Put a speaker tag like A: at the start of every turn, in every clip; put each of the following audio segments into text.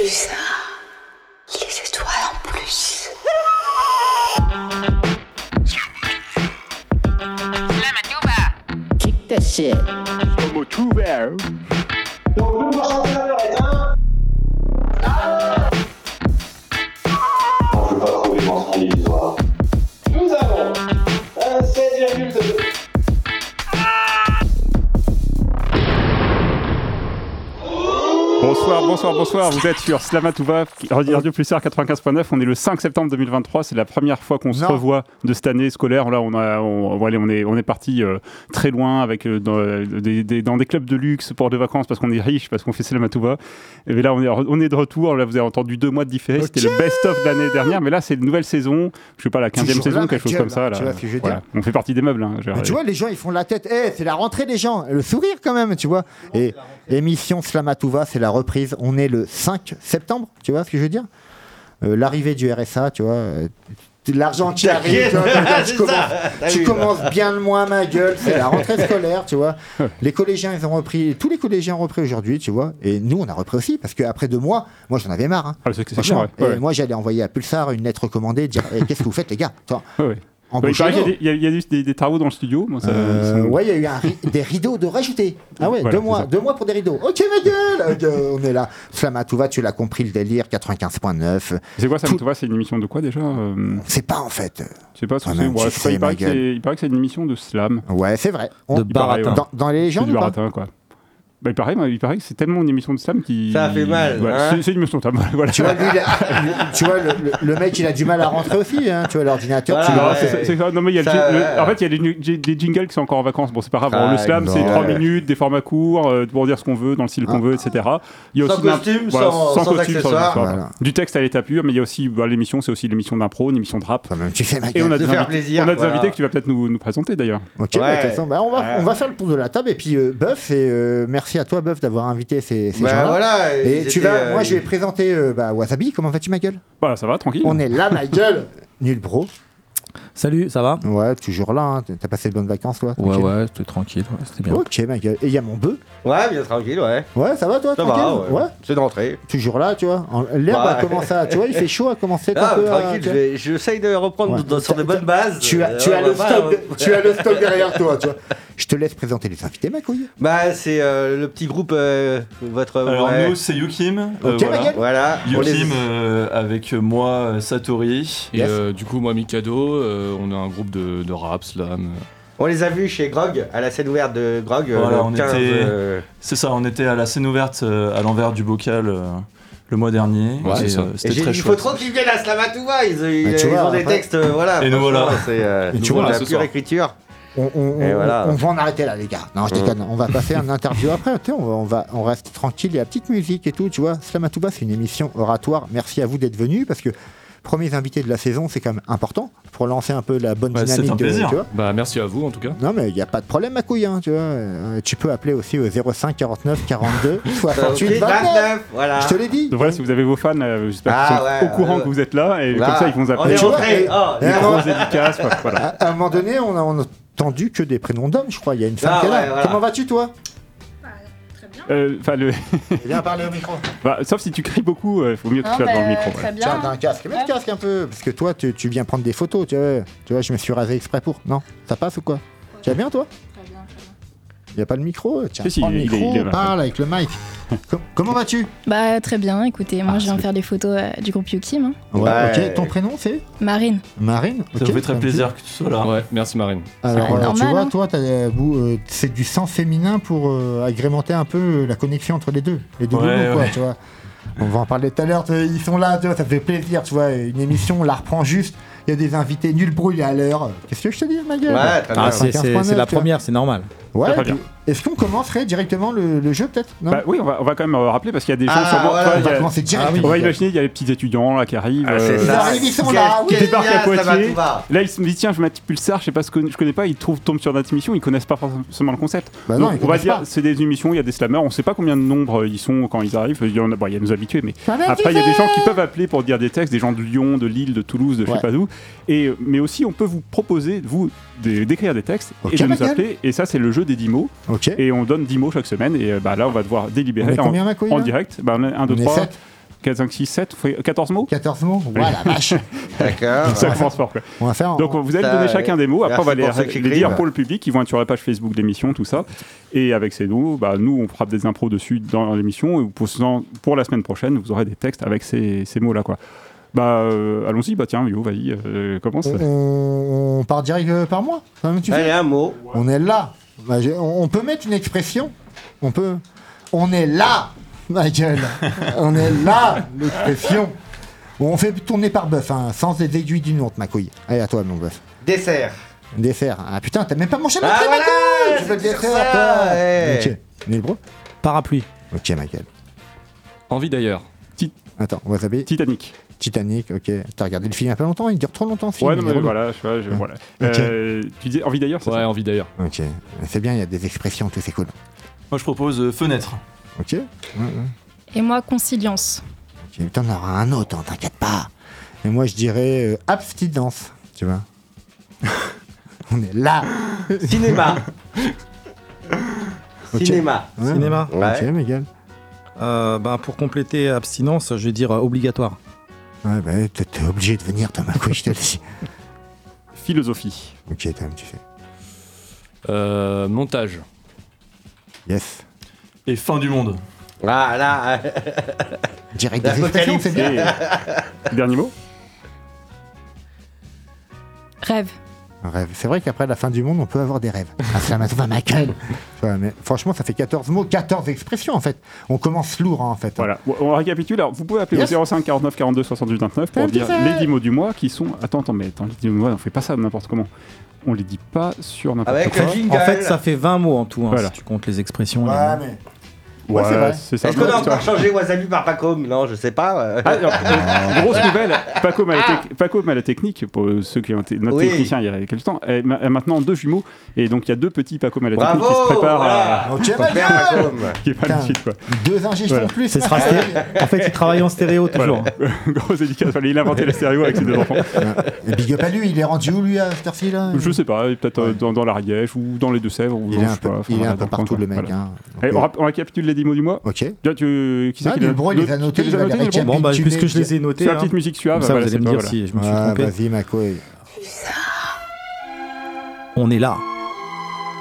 A: plus, les étoiles en plus.
B: Kick that shit.
C: Bonsoir. Vous êtes sur Slamatouva, Radio Plus 95.9. On est le 5 septembre 2023. C'est la première fois qu'on se revoit de cette année scolaire. Là, on, a, on, bon, allez, on est, on est parti euh, très loin avec, euh, dans, euh, des, des- dans des clubs de luxe pour de vacances parce qu'on est riche, parce qu'on fait Slamatouva. Et là, on est, on est de retour. Là, vous avez entendu deux mois de différé. C'était le best-of de l'année dernière. Mais là, c'est une nouvelle saison. Je sais pas, la 15e
D: Toujours
C: saison,
D: là,
C: quelque chose comme ça.
D: là, vois
C: Voilà. On fait partie des meubles. hein.
D: Tu vois, les gens, ils font la tête. Eh, c'est la rentrée des gens. Le sourire, quand même, tu vois. Et émission Slamatouva, c'est la reprise. On est le 5 septembre, tu vois ce que je veux dire? Euh, L'arrivée du RSA, tu vois. euh, L'argent qui arrive, tu, commences, tu commences bien le mois, ma gueule. C'est la rentrée scolaire, tu vois. Les collégiens, ils ont repris. Tous les collégiens ont repris aujourd'hui, tu vois. Et nous, on a repris aussi, parce qu'après deux mois, moi, j'en avais marre. hein.
C: Ah, clair, ouais.
D: et moi, j'allais envoyer à Pulsar une lettre recommandée, dire Eh, Qu'est-ce que vous faites, les gars?
C: Ouais, Ouais, il paraît qu'il y a des- il y a, il y a eu des, des travaux dans le studio. Bon, ça,
D: Euh, ouais, il y a eu un ri- des rideaux de rajouter. Ah ouais,
C: Voilà,
D: deux mois, deux mois pour des rideaux. Ok, ma gueule Euh, On est là. Slamatouva, tu l'as compris, le délire, 95.9.
C: C'est quoi vois, c'est une émission de quoi déjà euh,
D: C'est pas en fait.
C: Pas ce que
D: Ah,
C: c'est. pas,
D: sais,
C: il, paraît
D: ma
C: que c'est- il paraît que c'est une émission de slam.
D: Ouais, c'est vrai. On-
E: De baratin.
C: ouais.
D: dans, dans les
C: C'est
D: légendes
C: du baratin, quoi. Bah, il, paraît, il paraît que c'est tellement une émission de slam qui.
F: Ça fait mal, hein
C: c'est- une émission de slam. Voilà.
D: Tu vois, lui, il a- lui- tu vois le, le- le mec, il a du mal à rentrer aussi. Hein, tu vois, l'ordinateur,
F: Voilà,
D: le-
F: ouais.
C: Non, mais il y a le
F: Ça,
C: jing- le-
F: ouais.
C: En fait, il y a des, des- jingles qui sont encore en vacances. Bon, c'est pas grave. Bon,
F: Ah,
C: le slam, c'est
D: non.
C: 3
D: Ouais.
C: minutes, des formats courts, euh, pour dire ce qu'on veut, dans le style qu'on veut, etc. Il y a
F: Sans
C: aussi
F: costume, sans- sans accessoires.
D: Voilà.
C: Du texte à l'état pur, mais il y a aussi bah, l'émission, c'est aussi l'émission d'impro, une émission de rap.
D: Quand même, tu fais ma
C: Et on a
F: De
C: des, invités,
F: plaisir,
C: on a des
F: voilà.
C: invités que tu vas peut-être nous, nous présenter d'ailleurs.
D: Ok, bah, de toute façon, bah, on, va,
F: Ouais.
D: on va faire le tour de la table. Et puis, euh, Buff, et euh, merci à toi, Buff, d'avoir invité ces, ces
F: Bah
D: gens-là.
F: voilà.
D: Et tu vas,
F: euh,
D: moi, je vais présenter euh, bah, Wasabi. Comment vas-tu, ma gueule?
C: Voilà, ça va, tranquille.
D: On est là, ma gueule Nul bro.
E: Salut, ça va?
D: Ouais, toujours là. hein. T'as passé de bonnes vacances, toi?
E: Ouais,
D: tranquille
E: ouais, c'était tranquille, ouais, c'était bien.
D: Ok, ma gueule. Et il y a mon bœuf?
F: Ouais, bien tranquille, ouais.
D: Ouais, ça va, toi?
F: Ça
D: tranquille?
F: va, ouais. C'est de rentrée.
D: Toujours là, tu vois? L'herbe
F: Ouais.
D: a commencé à. Tu vois, il fait chaud à commencer
F: Ah,
D: un peu à-
F: tranquille, j'essaye de reprendre
D: Ouais.
F: dans- sur de bonnes bases.
D: Tu as, tu, as
F: ouais,
D: le
F: ouais,
D: stock,
F: ouais.
D: tu as le stock derrière toi, tu vois. Je te laisse présenter les invités, ma couille.
F: Bah, c'est euh, le petit groupe, euh, votre.
G: Alors
F: ouais.
G: nous c'est Yukim, euh,
D: Ok, ma
G: voilà.
D: gueule.
F: Voilà.
G: Yukim avec moi Satori
H: Et
D: Yes.
H: du coup, moi, Mikado, euh, on a un groupe de, de rap, slam.
F: On les a vus chez Grog, à la scène ouverte de Grog. euh,
G: Voilà, on
F: 15,
G: était-
F: euh,
G: C'est ça, on était à la scène ouverte euh, à l'envers du bocal euh, le mois dernier.
H: Ouais,
G: et,
H: c'est ça.
G: euh,
F: et
G: C'était très
F: il faut trop qu'ils viennent à Slamatouva, ils, ils,
D: vois,
F: ont des textes, euh, voilà.
G: Et nous voilà.
F: C'est euh,
D: Et tu vois,
F: la
H: ce
F: pure
H: soir.
F: écriture.
D: On, on-
F: Et
D: on-
F: voilà.
D: on va en arrêter là, les gars. Non, je déconne. On va passer un interview après. On, va, on, va, on reste tranquille. Il y a la petite musique et tout. Tu vois, Slamatouba, c'est une émission oratoire. Merci à vous d'être venus parce que premiers invités de la saison, c'est quand même important pour lancer un peu la bonne
G: Ouais, c'est
D: dynamique.
G: un
D: de-
G: plaisir.
D: tu vois.
H: Bah, merci à vous, en tout cas.
D: Non, mais il n'y a pas de problème, ma couille. hein, tu, vois. Euh, tu peux appeler aussi au 05 49 42 68 29.
F: 29, voilà.
D: Je te l'ai dit.
C: Donc voilà, si vous avez vos fans, euh, j'espère
F: Ah,
C: qu'ils sont
F: ouais,
C: au courant
F: ouais.
C: que vous êtes là et
F: Là,
C: comme ça ils vont vous
F: On
C: appeler.
F: est Oh,
D: et
C: Des
D: un
C: grosses
D: moment-
C: dédicaces, voilà. voilà.
D: À, à un moment donné, on a, entendu que des prénoms d'hommes, je crois. Il y a une femme
F: Ah,
D: qui est là. Comment vas-tu, toi?
C: Enfin, le...
D: Viens parler au micro.
C: bah, sauf si tu cries beaucoup, il faut mieux que tu sois dans le micro.
I: Très bien.
D: Tiens, t'as un casque. Mets le casque un peu. Parce que toi, tu, tu viens prendre des photos. Tu vois, tu vois, je me suis rasé exprès pour. Non Ça passe ou quoi Tu vas bien, toi
I: Très bien, très bien.
D: Il n'y a pas le micro Tiens,
C: Si, si,
D: prends le
C: il est-
D: micro,
C: il est là.
D: parle avec le mic. Com- comment vas-tu?
I: Bah, très bien. Écoutez, moi,
D: Ah,
I: je viens
D: c'est-
I: faire des photos euh, du groupe Yukim. hein.
D: Ouais,
F: Ouais.
D: ok. Ton prénom, c'est?
I: Marine.
D: Marine
G: Ça me fait très plaisir que tu sois là.
H: Ouais, merci Marine.
D: Alors, tu vois,
I: hein.
D: toi, t'as, euh, vous, euh, c'est du sang féminin pour euh, agrémenter un peu la connexion entre les deux. Les deux
G: Ouais,
D: bobos, quoi,
G: ouais.
D: tu vois. On va en parler tout à l'heure, ils sont là, tu vois, ça fait plaisir, tu vois. Une émission, on la reprend juste. Il y a des invités nul bruit à l'heure. Qu'est-ce que je te dis, ma gueule
F: Ouais, très bien.
E: Ah, c'est- c'est
D: 15.9,
E: c'est la
D: tu vois.
E: première, c'est normal.
D: Ouais,
C: Très
D: puis-
C: bien.
D: Est-ce qu'on commencerait directement le, le jeu, peut-être Non?
C: Bah oui, on va, on va quand même euh, rappeler parce qu'il y a des gens
F: Ah,
C: sûrement-
F: voilà,
D: On
C: il y
D: va
C: a-
D: commencer direct.
E: Ah oui.
C: On va imaginer, il y a les petits étudiants là qui arrivent.
F: Ah, c'est
C: euh,
D: Ils
F: ça.
D: arrivent, ils sont là, oui.
F: quel
C: Ils débarquent à
F: lien,
C: Poitiers.
F: Slamatouva.
C: Là, ils se disent tiens, je m'attire Pulsar, je sais pas ce que je connais pas, ils trouvent, tombent sur notre émission, ils connaissent pas forcément le concept.
D: Bah non,
C: Donc, on va
D: connaissent
C: dire,
D: pas.
C: c'est des émissions, il y a des slammers, on sait pas combien de nombre ils sont quand ils arrivent. Il y en a, bon, il y a nos habitués, mais
D: Ça va,
C: après il y a des gens qui peuvent appeler pour dire des textes, des gens de Lyon, de Lille, de Toulouse, de je
D: Ouais.
C: sais pas d'où. Et mais aussi, on peut vous proposer vous d'écrire des textes
D: Ok,
C: et de nous appeler. Et ça, c'est le jeu des 10 mots.
D: Ok.
C: Et on donne 10 mots chaque semaine. Et bah, là, on va devoir
D: On
C: délibérer
D: est
C: en,
D: combien,
C: en direct? Bah, on est 1, 2,
D: On est
C: 3.
D: sept.
C: 4, 5, 6, 7, 14 mots?
D: 14 mots? Voilà, vache.
F: D'accord.
C: Ça commence fort. Quoi.
D: On va faire.
C: Donc vous allez
F: Ça,
C: donner chacun des mots, après on va les,
F: pour
C: les dire pour le public, ils vont être sur la page Facebook de l'émission, tout ça. Et avec ces mots, bah, nous on fera des impros dessus dans l'émission, et posant- pour la semaine prochaine, vous aurez des textes avec ces, ces mots-là. quoi. Bah euh, allons-y, bah tiens, Yo, vas-y, euh, commence.
D: on, on- on part direct euh, par tu fais
F: Allez, un mot.
D: On est là. Bah, on on peut mettre une expression On peut. On est là, ma gueule. on est là, l'expression. Bon, on fait tourner par bœuf, hein, sans les aiguilles d'une montre, ma couille. Allez, à toi, mon bœuf.
F: Dessert.
D: Dessert. Ah putain, t'as même pas mangé ma
F: Ah, voilà,
D: veux le dessert,
F: ça,
D: toi. Ok. Nilbro
E: Parapluie.
D: Ok, ma gueule.
H: Envie d'ailleurs.
D: Attends, wasabi.
C: Titanic.
D: Titanic, ok. T'as regardé le film il y a pas longtemps Il dure trop longtemps, ce film.
C: Ouais, non, mais voilà, je, vois, je- voilà. Euh, tu dis envie d'ailleurs, c'est
H: Ouais,
C: ça
H: envie d'ailleurs.
D: Ok. C'est bien, il y a des expressions, tout c'est cool.
G: Moi, je propose euh, fenêtre.
D: Ok. Ouais, ouais.
I: Et moi, conciliance.
D: Ok, putain, on aura un autre, hein, t'inquiète pas. Et moi, je dirais euh, abstinence, tu vois. on est là.
F: Cinéma.
D: Ok.
F: Cinéma.
D: Ouais.
E: Cinéma.
F: Ouais.
D: Ok, Miguel.
E: Euh, ben, pour compléter abstinence, je vais dire euh, obligatoire.
D: Ouais, bah, t'es t'es obligé de venir, Thomas, quoi, je te le dis.
C: Philosophie.
D: Ok, Tom, tu fais.
H: Euh, montage.
D: Yes.
G: Et fin du monde.
F: Voilà.
D: Direct des expressions,
F: L'apocalypse.
D: c'est bien.
C: Dernier mot?
I: Rêve.
D: Un rêve. C'est vrai qu'après la fin du monde, on peut avoir des rêves. Ah, ça m'a gueule. Ouais, mais franchement, ça fait 14 mots, 14 expressions, en fait. On commence lourd, hein, en fait.
C: Voilà, Bon, on récapitule. Alors, vous pouvez appeler
D: Yes.
C: au 05 49 42 68 29 pour dire les 10 mots du mois qui sont. Attends, attends, mais attends, les 10 mots du mois, on fait pas ça n'importe comment. On les dit pas sur n'importe quoi.
E: En fait, ça fait 20 mots en tout, hein,
C: Voilà.
E: si tu comptes les expressions. les
D: Ouais,
E: mots.
D: mais.
C: Ouais,
D: Ouais, c'est.
F: Est-ce qu'on a encore changé Wasabi par Pacom Non, je sais pas.
C: Ah, alors, euh, grosse nouvelle, Paco a, la tec- Paco a la technique, pour ceux qui ont été notre
F: Oui.
C: technicien il y a quelques temps, est ma- est maintenant deux jumeaux, et donc il y a deux petits Paco a la technique
F: Bravo
C: qui se préparent
F: voilà.
C: à.
D: Ok, ma
F: Super,
D: gueule
F: Pacom.
C: qui est pas titre, quoi.
D: Deux ingés
C: Voilà.
D: en plus.
E: Ce sera En fait, il travaille en stéréo toujours.
C: Voilà. Grosse dédicace, il a inventé les stéréos avec ses deux enfants.
D: Et big up à lui, il est rendu où lui à cette heure-ci là?
C: Je sais pas, peut-être euh, dans, dans l'Ariège ou dans les Deux-Sèvres.
D: Il est un peu, partout le mec. Hein.
C: On récapitule les 10 mots du mois.
D: Ok.
C: Tiens, tu, qui
D: Ah,
C: qui
D: Nilbro, il les a notés,
C: tu les
D: les
C: notés,
D: récapituler.
E: Bon, bah,
D: tu
E: puisque
D: les-
E: je les ai notés,
C: C'est la
E: hein,
C: petite musique suave.
E: ça, vous allez me dire si je me suis
D: Ah,
E: trompé.
D: vas-y, ma couille.
E: On est là.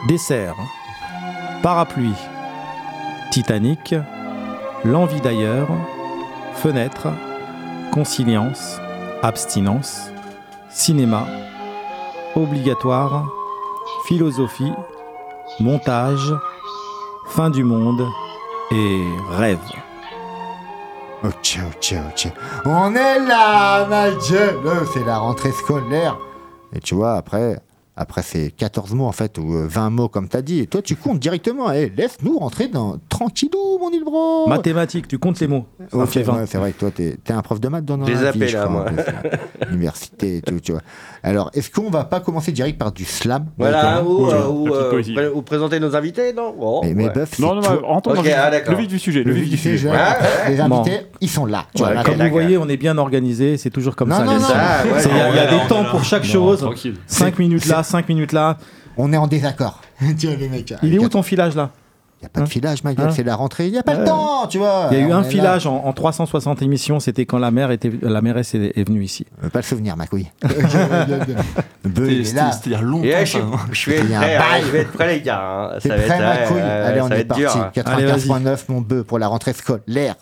E: Dessert. Parapluie. Titanic. L'envie d'ailleurs. Fenêtre. Conciliance. Abstinence. Cinéma. Obligatoire. Philosophie. Montage. Fin du monde. Et rêve.
D: Ok, ok, ok. On est là, ma gueule C'est la rentrée scolaire. Et tu vois, après, après c'est 14 mots en fait, ou euh, 20 mots comme t'as dit. Et toi, tu comptes directement. Eh, laisse-nous rentrer dans tranquillou, mon Ilbro
E: Mathématiques, tu comptes les mots.
D: Ok,
E: fait 20.
D: ouais, c'est vrai que toi, t'es es un prof de maths dans
F: Je les
D: la vie, je
F: là, moi.
D: hein. Université et tout, tu vois. Alors, est-ce qu'on va pas commencer direct par du slam
F: Voilà, ou,
C: Ouais,
F: euh, ou, euh, pré- ou présenter nos invités, non Bon,
D: Mais, mais
F: ouais.
D: Buff,
C: Non, non, non, le-
F: ah,
C: le vif du sujet.
D: le vif du sujet.
F: Ouais, ouais.
D: Les invités, ils sont là. tu
E: Ouais,
D: vois,
E: comme vous voyez, on est bien organisé, c'est toujours comme
D: Non,
E: ça.
F: Ah,
E: Il y a, des temps pour chaque chose.
H: Tranquille.
E: 5 minutes là, 5 minutes là.
D: On est en désaccord.
E: Il est où ton filage là?
D: Il n'y a pas de
E: Hein
D: filage, ma gueule,
E: Hein
D: c'est la rentrée. Il n'y a pas le temps, tu vois.
E: Il y a eu un
D: là.
E: filage en, en 360 émissions, c'était quand la mère était la mairesse est, est venue ici.
D: Je veux pas le souvenir, là.
G: il y a longtemps.
F: Et je, suis,
G: ça, hein.
F: je
D: un
F: prêt, hein,
D: bail.
F: je vais être prêt, les gars. hein.
D: C'est
F: Ça va
D: prêt,
F: être,
D: ma
F: euh,
D: couille.
F: euh,
D: Allez, on est parti.
F: dur, hein.
D: 95.9, mon bœuf, pour la rentrée scolaire.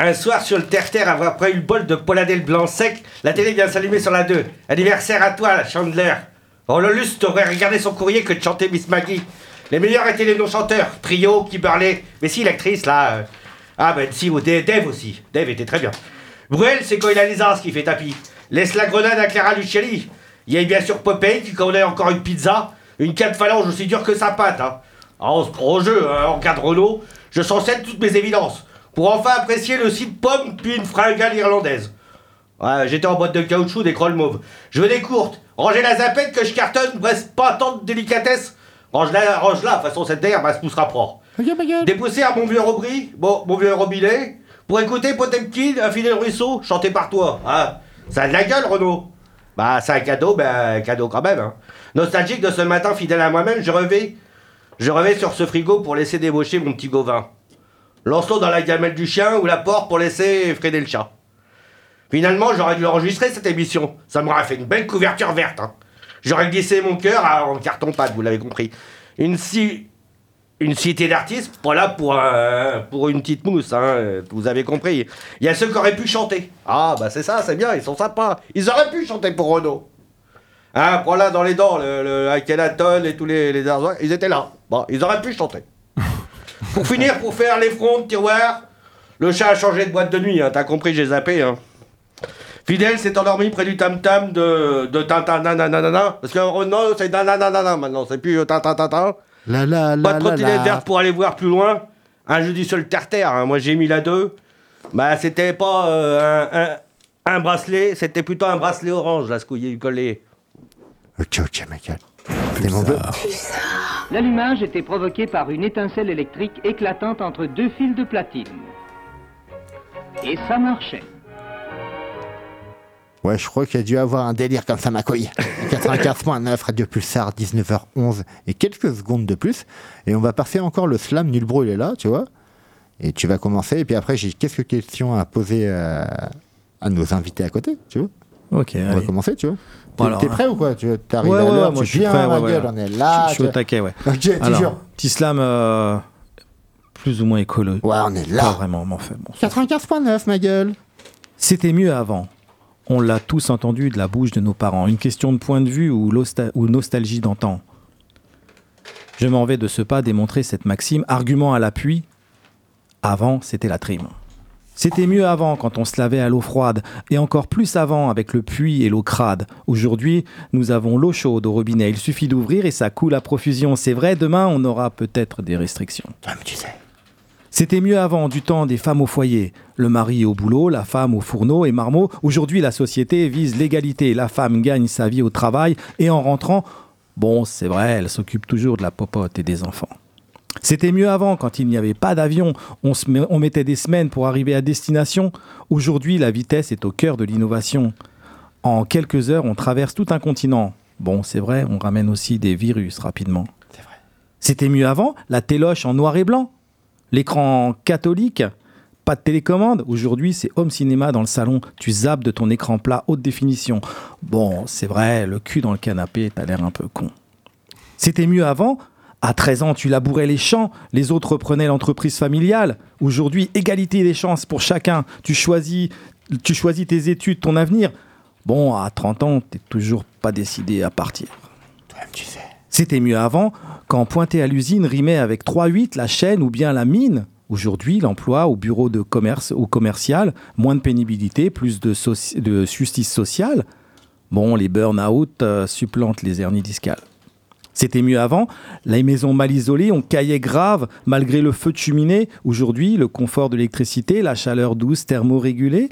F: Un soir sur le terre-terre, après eu le bol de poladel blanc sec, la télé vient s'allumer sur la 2. Anniversaire à toi, la Chandler. Oh, le lustre aurait regardé son courrier que de chanter Miss Maggie. Les meilleurs étaient les non-chanteurs. Trio, Kimberley. Mais si, l'actrice, là. euh, Ah, ben si, ou Dave aussi. Dave était très bien. Bruel, c'est quand il a les qui fait tapis. Laisse la grenade à Clara Lucielli. Il y a bien sûr Popeye qui connaît encore une pizza. Une canne phalange aussi dure que sa patte. Hein. Ah, on se prend jeu, hein. on regarde Renault. Je chancelle toutes mes évidences. Pour enfin apprécier le site pomme puis une fringale irlandaise. Ouais, j'étais en boîte de caoutchouc des crolles mauves. Je veux des courtes. Rangez la zapette que je cartonne, bref, pas tant de délicatesse. Range-la, range-la, de toute façon cette terre, bah, se poussera propre. Dépoussé à mon vieux Robry, bon, mon vieux Robinet, pour écouter Potemkin, un fidèle ruisseau, chanté par toi. Ah, ça a de la gueule, Renaud. Bah, c'est un cadeau, ben, un cadeau quand même. Hein. Nostalgique de ce matin, fidèle à moi-même, je revais, je revais sur ce frigo pour laisser débaucher mon petit Gauvin. Lancelot dans la gamelle du chien ou la porte pour laisser freiner le chat. Finalement, j'aurais dû l'enregistrer cette émission. Ça m'aurait fait une belle couverture verte. hein. J'aurais glissé mon cœur en carton pâte, vous l'avez compris. Une si une cité d'artistes, voilà pour, un- pour une petite mousse, hein, vous avez compris. Il y a ceux qui auraient pu chanter. Ah, bah c'est ça, c'est bien, ils sont sympas. Ils auraient pu chanter pour Renault. Hein, voilà dans les dents, le, le Akhenaton et tous les, les Arzois, ils étaient là. Bon, ils auraient pu chanter. pour finir, pour faire les fronts de tiroir, le chat a changé de boîte de nuit, hein, t'as compris, j'ai zappé. Hein. Fidèle s'est endormi près du tam-tam de, de Tintin, parce que Renault, c'est nanana maintenant, c'est plus euh, Tintin, Tintin.
D: La la
F: Pas
D: la
F: de
D: la
F: trottinette verte pour aller voir plus loin. Un jeudi sur le terre-terre, hein. moi j'ai mis la 2. Bah c'était pas euh, un, un- un bracelet, c'était plutôt un bracelet orange, là, ce qu'il y a eu collé.
D: Ok, ok, Michael.
B: L'allumage était provoqué par une étincelle électrique éclatante entre deux fils de platine. Et ça marchait.
D: Ouais, je crois qu'il y a dû avoir un délire comme ça, ma couille. 95.9, Radio Pulsar, 19h11 et quelques secondes de plus. Et on va passer encore le slam, Nulbro, il est là, tu vois. Et tu vas commencer. Et puis après, j'ai quelques questions à poser euh, à nos invités à côté, tu vois.
E: Ok,
D: On va commencer, tu vois. T'es
E: Bon,
D: t'es prêt ou quoi Tu arrives
E: Ouais,
D: à
E: ouais,
D: l'heure, tu
E: je suis prêt.
D: ma
E: ouais,
D: gueule,
E: ouais.
D: on est là.
E: Je, je suis au taquet, ouais.
D: Ok, tu
E: Alors,
D: jures.
E: petit slam euh, plus ou moins écolo.
D: Ouais, on est là.
E: Pas vraiment, mais en fait, bon.
D: 95.9, ma gueule.
E: C'était mieux avant. On l'a tous entendu de la bouche de nos parents. Une question de point de vue ou, nostalgie d'antan. Je m'en vais de ce pas démontrer cette maxime. Argument à l'appui. Avant, c'était la trime. C'était mieux avant quand on se lavait à l'eau froide, et encore plus avant avec le puits et l'eau crade. Aujourd'hui, nous avons l'eau chaude au robinet. Il suffit d'ouvrir et ça coule à profusion. C'est vrai, demain, on aura peut-être des restrictions.
D: tu sais.
E: C'était mieux avant, du temps des femmes au foyer. Le mari au boulot, la femme au fourneau et marmot. Aujourd'hui, la société vise l'égalité. La femme gagne sa vie au travail et en rentrant, bon, c'est vrai, elle s'occupe toujours de la popote et des enfants. C'était mieux avant, quand il n'y avait pas d'avion, on, mettait des semaines pour arriver à destination. Aujourd'hui, la vitesse est au cœur de l'innovation. En quelques heures, on traverse tout un continent. Bon, c'est vrai, on ramène aussi des virus rapidement. C'était mieux avant, la téloche en noir et blanc. L'écran catholique, pas de télécommande. Aujourd'hui, c'est home cinéma dans le salon. Tu zappes de ton écran plat haute définition. Bon, c'est vrai, le cul dans le canapé, t'as l'air un peu con. C'était mieux avant. À 13 ans, tu labourais les champs, les autres reprenaient l'entreprise familiale. Aujourd'hui, égalité des chances pour chacun. Tu choisis, tu choisis tes études, ton avenir. Bon, à 30 ans, t'es toujours pas décidé à partir. C'était mieux avant, quand pointer à l'usine rimait avec 3-8, la chaîne ou bien la mine. Aujourd'hui, l'emploi au bureau de commerce ou commercial, moins de pénibilité, plus de, justice sociale. Bon, les burn-out euh, supplantent les hernies discales. C'était mieux avant. Les maisons mal isolées, on caillait grave malgré le feu de cheminée. Aujourd'hui, le confort de l'électricité, la chaleur douce thermorégulée.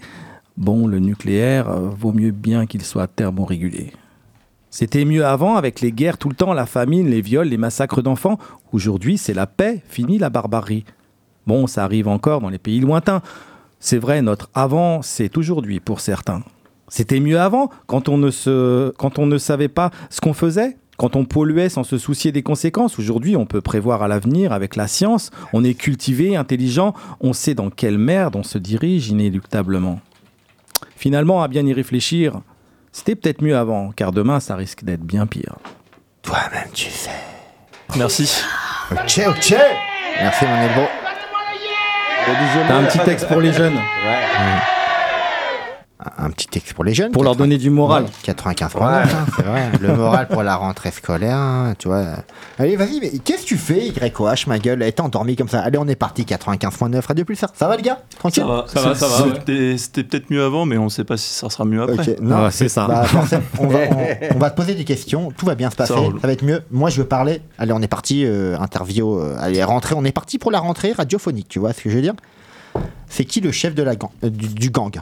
E: Bon, le nucléaire euh, vaut mieux bien qu'il soit thermorégulé. C'était mieux avant avec les guerres tout le temps, la famine, les viols, les massacres d'enfants. Aujourd'hui, c'est la paix, fini la barbarie. Bon, ça arrive encore dans les pays lointains. C'est vrai, notre avant, c'est aujourd'hui pour certains. C'était mieux avant, quand on ne, quand on ne savait pas ce qu'on faisait, quand on polluait sans se soucier des conséquences. Aujourd'hui, on peut prévoir à l'avenir avec la science. On est cultivé, intelligent, on sait dans quelle merde on se dirige inéluctablement. Finalement, à bien y réfléchir, c'était peut-être mieux avant, car demain, ça risque d'être bien pire.
D: Toi-même, tu sais.
G: Merci.
D: Ok, ok. Merci, mon.
E: T'as un petit texte pour les jeunes
D: Un petit texte pour les jeunes.
E: Pour leur donner du moral.
D: 95
F: Ouais.
D: hein, c'est vrai. Le moral pour la rentrée scolaire, hein, tu vois. Allez, vas-y, mais qu'est-ce que tu fais, YOH, ma gueule Elle est endormie comme ça. Allez, on est parti, 95.9, Radio Pulsar. Ça va, le gars? Tranquille?
G: Ça va,
H: Ça va, ça va.
G: C'était c'était peut-être mieux avant, mais on sait pas si ça sera mieux après.
D: Non,
E: Ah c'est ça.
D: bah, forcément, on, va, on- on va te poser des questions, tout va bien se passer,
G: Ça
D: va être mieux. Moi, je veux parler. Allez, on est parti, euh, interview, euh, allez, rentrée, on est parti pour la rentrée radiophonique, tu vois ce que je veux dire? C'est qui le chef de la gang, euh, du, du gang?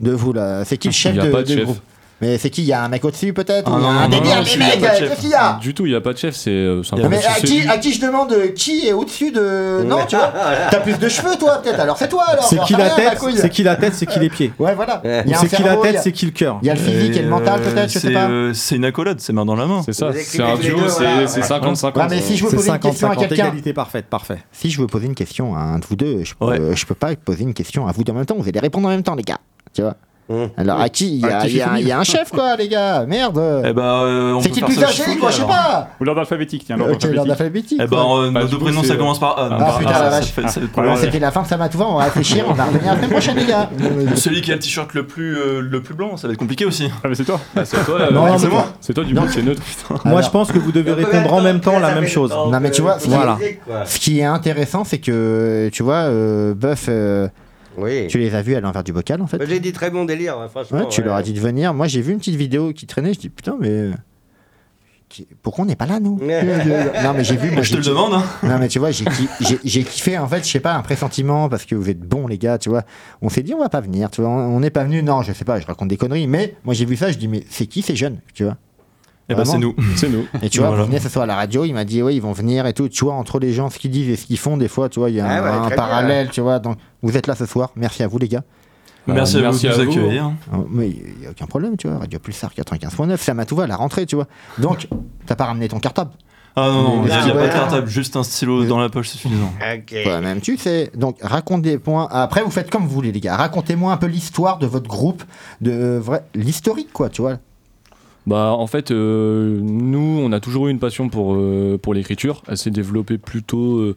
D: De vous, là C'est qui le chef
H: Il y a
D: de,
H: pas de chef.
D: groupe Mais c'est qui? Il y a un mec au-dessus peut-être?
H: Ah
D: Ou il y a
H: non,
D: un
H: non,
D: délire
H: non,
D: Mais mec,
H: y a pas de chef.
D: qu'est-ce qu'il y a
H: Du tout, il n'y a pas de chef, c'est euh, c'est un peu
D: mais à
H: c'est
D: qui, à qui je demande euh, qui est au-dessus de. Non, tu vois? T'as plus de cheveux, toi, peut-être. Alors c'est toi, alors.
E: C'est
D: j'en
E: qui
D: sais
E: la
D: rien, ma
E: tête?
D: couille.
E: C'est qui la tête C'est qui les pieds?
D: Ouais, voilà. Il y a un
E: C'est qui la
D: cerveau, il y
E: tête
D: a-
E: C'est qui le cœur?
D: Il y a le physique et le mental, peut-être, je sais
G: c'est,
D: pas.
G: euh, c'est une accolade, c'est main dans la main.
H: C'est ça,
F: Vous
H: c'est un
F: écrivez les
H: duo,
F: deux,
H: c'est c'est 50-50.
D: Ouais, mais si je veux
E: C'est
D: poser une question à
E: 50-50,
D: quelqu'un.
E: égalité parfaite, parfait.
D: Si je veux poser une question à un de vous deux, je peux,
G: Ouais.
D: je peux pas poser une question à vous deux en même temps. Vous allez répondre en même temps, les gars. Tu vois
F: Hum.
D: Alors, à qui Il y, a-
C: Ah, qui
D: il y a-
C: fait
D: il y a un chef, quoi, les gars. Merde.
G: Eh ben, euh,
D: c'est qui le plus
G: ça
D: âgé, quoi Je sais pas.
C: Ou l'ordre alphabétique, tiens, l'ordre
D: Ok, l'ordre
C: alphabétique.
G: Eh ben, euh,
C: Bah,
G: nos deux prénoms, ça commence par A. donc,
D: Ah,
G: ça-
D: putain,
G: ça-
D: la
G: ça
D: vache.
G: ça problème.
D: C'était la fin de Samatouva, on va réfléchir, on va revenir la semaine prochaine, les gars.
G: Celui qui a le t-shirt le plus, euh, le plus blanc, ça va être compliqué aussi.
C: Ah, mais c'est toi.
H: Ah, c'est toi, euh,
E: c'est moi.
H: C'est toi du coup, c'est neutre. putain.
E: Moi, je pense que vous devez répondre en même temps la
F: ça
E: même chose.
D: Non, mais tu vois,
F: euh.
D: Ce qui est intéressant, c'est que, tu vois, euh, Buff, euh,
F: Oui.
D: tu les as vus à l'envers du bocal, en fait.
F: Bah, J'ai dit très bon délire, hein, franchement.
D: Ouais, tu
F: ouais.
D: leur as dit de venir. Moi, j'ai vu une petite vidéo qui traînait. Je dis putain, mais euh, pourquoi on n'est pas là, nous Non, mais j'ai vu. moi,
G: Je te
D: j'ai
G: le demande. hein.
D: Non, mais tu vois, j'ai ki- j'ai- j'ai kiffé, en fait, je sais pas, un pressentiment, parce que vous êtes bons, les gars, tu vois. On s'est dit, on va pas venir, tu vois. On on n'est pas venu, non, je sais pas, je raconte des conneries, mais moi, j'ai vu ça, je dis, mais c'est qui ces jeunes, tu vois?
G: Eh ben, c'est nous.
H: C'est nous.
D: Et tu vois,
G: Voilà.
D: venez ce soir à la radio, il m'a dit, oui, ils vont venir et tout. Tu vois, entre les gens, ce qu'ils disent et ce qu'ils font, des fois, tu vois, il y a
F: Ah
D: un,
F: ouais,
D: un
F: très bien.
D: parallèle, tu vois. Donc, vous êtes là ce soir, merci à vous, les gars.
G: Merci à vous
H: merci
G: de
H: à
G: nous
H: vous.
G: accueillir.
D: Ah, Mais il n'y a aucun problème, tu vois. Radio Pulsar 95.9, ça m'a tout va à la rentrée, tu vois. Donc, t'as pas ramené ton cartable
G: Ah non, non, il n'y a
D: tu
G: pas de cartable, juste un stylo dans la poche, c'est suffisant.
F: Ok.
D: Toi-même, tu sais. Donc, racontez points. Après, vous faites comme vous voulez, les gars. Racontez-moi un peu l'histoire de votre groupe, de euh, vrai, l'historique, quoi, tu vois.
H: Bah en fait, euh, nous, on a toujours eu une passion pour, euh, pour l'écriture. Elle s'est développée plutôt euh,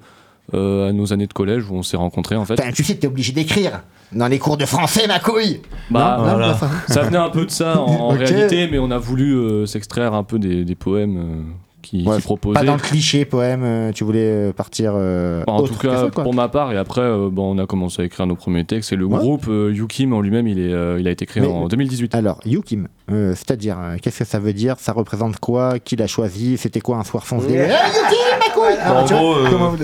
H: euh, à nos années de collège où on s'est rencontrés en fait.
D: Putain, tu sais que t'es obligé d'écrire dans les cours de français, ma couille.
H: Bah,
D: Non,
G: voilà.
D: ça.
H: Ça venait un peu de ça en, réalité, mais on a voulu euh, s'extraire un peu des, des poèmes euh, qui,
D: Ouais,
H: qui.
D: Pas dans le cliché poème, euh, tu voulais euh, partir. euh,
H: En
D: autre
H: tout cas,
D: ça,
H: pour ma part, et après, euh, bon, on a commencé à écrire nos premiers textes. Et le
D: Ouais.
H: groupe euh, Yukim en lui-même, il, est, euh, il a été créé
D: Mais-
H: en 2018.
D: Alors, Yukim, euh, c'est-à-dire, euh, qu'est-ce que ça veut dire? Ça représente quoi? Qui l'a choisi? C'était quoi un soir sans se
F: Ouais.
D: Yukim, ma couille
G: en gros,
D: comment vous-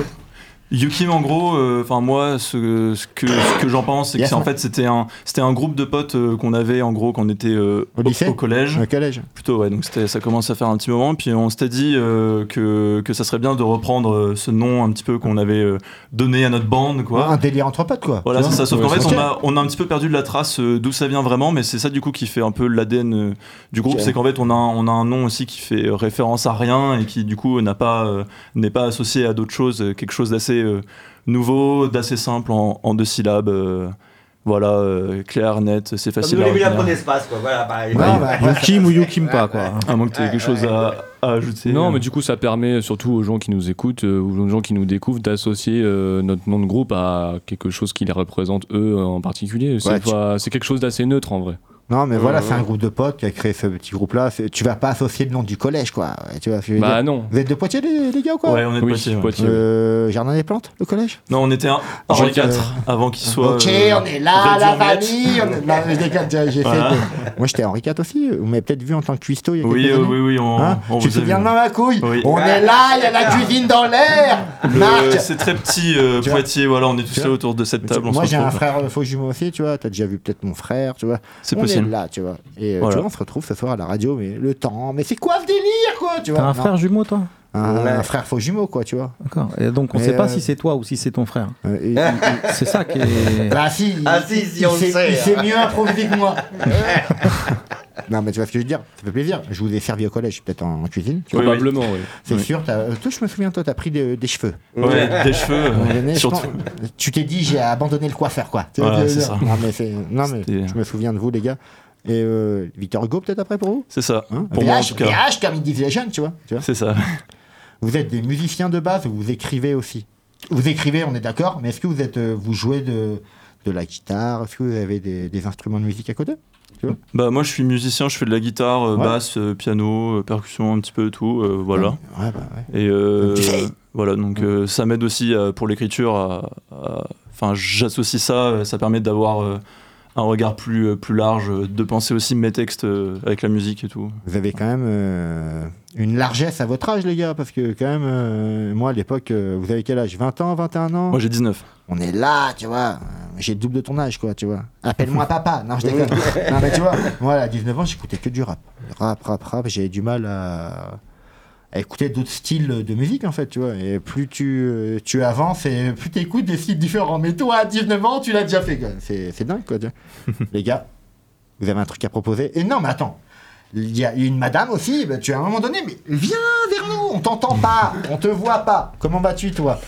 G: Yukim, en gros, euh, enfin moi, ce, ce que, ce que j'en pense, c'est que
D: Yes,
G: en fait c'était un, c'était un groupe de potes euh, qu'on avait en gros quand on était euh,
D: Au lycée
G: collège.
D: Au collège
G: Plutôt, ouais. Donc ça commence à faire un petit moment. Puis on s'était dit que, que ça serait bien de reprendre ce nom un petit peu qu'on avait donné à notre bande, quoi.
D: Un délire entre potes, quoi.
G: Voilà, c'est ça. Sauf qu'en fait, on a, on a un petit peu perdu de la trace d'où ça vient vraiment, mais c'est ça du coup qui fait un peu l'ADN du groupe. C'est qu'en fait, on a, un- on a un nom aussi qui fait référence à rien et qui du coup n'a pas, n'est pas associé à d'autres choses, quelque chose d'assez euh, nouveau, d'assez simple en, en deux syllabes. euh, voilà, euh, clair, net, c'est
F: Comme
G: facile
F: nous,
G: à
F: les l'espace, quoi. Voilà, pareil.
D: Ouais, bah, après,
E: Yukim ou Yukim pas, quoi.
G: À moins que tu aies quelque chose à, à ajouter.
H: Non, mais du coup, ça permet surtout aux gens qui nous écoutent euh, ou aux gens qui nous découvrent d'associer euh, notre nom de groupe à quelque chose qui les représente eux en particulier. C'est
D: Ouais, tu-
H: pas- c'est quelque chose d'assez neutre en vrai.
D: Non, mais voilà, c'est un
F: ouais.
D: groupe de potes qui a créé ce petit groupe-là. Tu vas pas associer le nom du collège, quoi. Tu vois ce que je veux
H: Bah
D: dire
H: non.
D: Vous êtes de Poitiers, les, les gars, ou quoi
G: Ouais, on est de
H: Oui,
G: Poitiers, ouais.
H: Poitiers.
D: Euh, Jardin des Plantes, le collège
G: Non, on était un
D: Henri
G: Henri IV avant qu'il soit.
D: Ok,
G: euh,
D: on est là, la famille. on est- Non, mais de- Moi, j'étais Henri IV aussi. Vous m'avez peut-être vu en tant que cuistot il y a
G: Oui,
D: quelques
G: euh,
D: années.
G: oui, oui, on,
D: Hein
G: on
D: tu te
G: vous vu.
D: de ma couille
G: Oui.
D: On est là, il y a la cuisine dans l'air Marc
G: C'est très petit, euh, Poitiers, voilà, on est tous là autour de cette table.
D: Moi, j'ai un frère euh, faux jumeau aussi, tu vois. T'as déjà vu peut-être mon frère, tu vois.
G: C'est possible.
D: Là, tu vois. Et euh,
G: Voilà.
D: tu vois, on se retrouve ce soir à la radio, mais le temps. Mais c'est quoi ce délire, quoi tu vois
E: T'as un
D: Non.
E: frère jumeau, toi?
D: Un,
F: Ouais.
D: un frère faux jumeau, quoi, tu vois.
E: D'accord. Et donc, on
D: Mais,
E: sait pas
D: euh,
E: si c'est toi ou si c'est ton frère.
D: Euh, et-
E: C'est ça qui est.
D: Bah si,
F: Ah, si, on le
D: sait, il sait mieux improviser que moi. non mais tu vois ce que je veux dire, ça fait plaisir. Je vous ai servi au collège, peut-être en, en cuisine. tu vois.
G: Oui, oui.
H: Probablement, oui.
D: C'est
G: Oui.
D: sûr, euh, toi je me souviens, toi t'as pris des, des cheveux.
G: Ouais, des cheveux,
D: donné, je
G: surtout.
D: pense- tu t'es dit j'ai abandonné le coiffeur quoi.
G: Voilà, c'est ça.
D: Non mais, non, mais je me souviens de vous les gars. Et euh, Victor Hugo peut-être après pour vous?
G: C'est ça.
D: Hein?
G: Pour moi, en
D: VH,
G: tout cas.
D: VH, comme ils disent les jeunes, tu vois. Tu vois
G: C'est ça.
D: Vous êtes des musiciens de base ou vous écrivez aussi? Vous écrivez, on est d'accord, mais est-ce que vous êtes, euh, vous jouez de, de la guitare? Est-ce que vous avez des, des instruments de musique à côté?
G: Bah, moi, je suis musicien, je fais de la guitare, euh,
D: Ouais.
G: basse, euh, piano, euh, percussion, un petit peu tout, voilà.
D: Ouais, bah ouais.
G: Et voilà, donc ça m'aide aussi pour l'écriture. Enfin, j'associe ça, ça permet d'avoir un regard plus, euh, plus large, euh, de penser aussi mes textes euh, avec la musique et tout.
D: Vous avez quand même euh, une largesse à votre âge, les gars, parce que quand même, euh, moi à l'époque, vous avez quel âge? 20 ans, 21 ans?
G: Moi, j'ai 19.
D: On est là, tu vois. j'ai le double de ton âge, quoi, tu vois. Appelle-moi papa. Non, je déconne. non, mais tu vois, moi, à 19 ans, j'écoutais que du rap. Rap, rap, rap. J'avais du mal à, à écouter d'autres styles de musique, en fait, tu vois. Et plus tu, euh, tu avances et plus tu écoutes des styles différents. Mais toi, à 19 ans, tu l'as déjà fait, quoi. C'est c'est dingue, quoi, tu vois. Les gars, vous avez un truc à proposer Et non, mais attends. Il y a une madame aussi, bah, tu à un moment donné, mais viens vers nous, on t'entend pas, on te voit pas. Comment vas-tu, toi?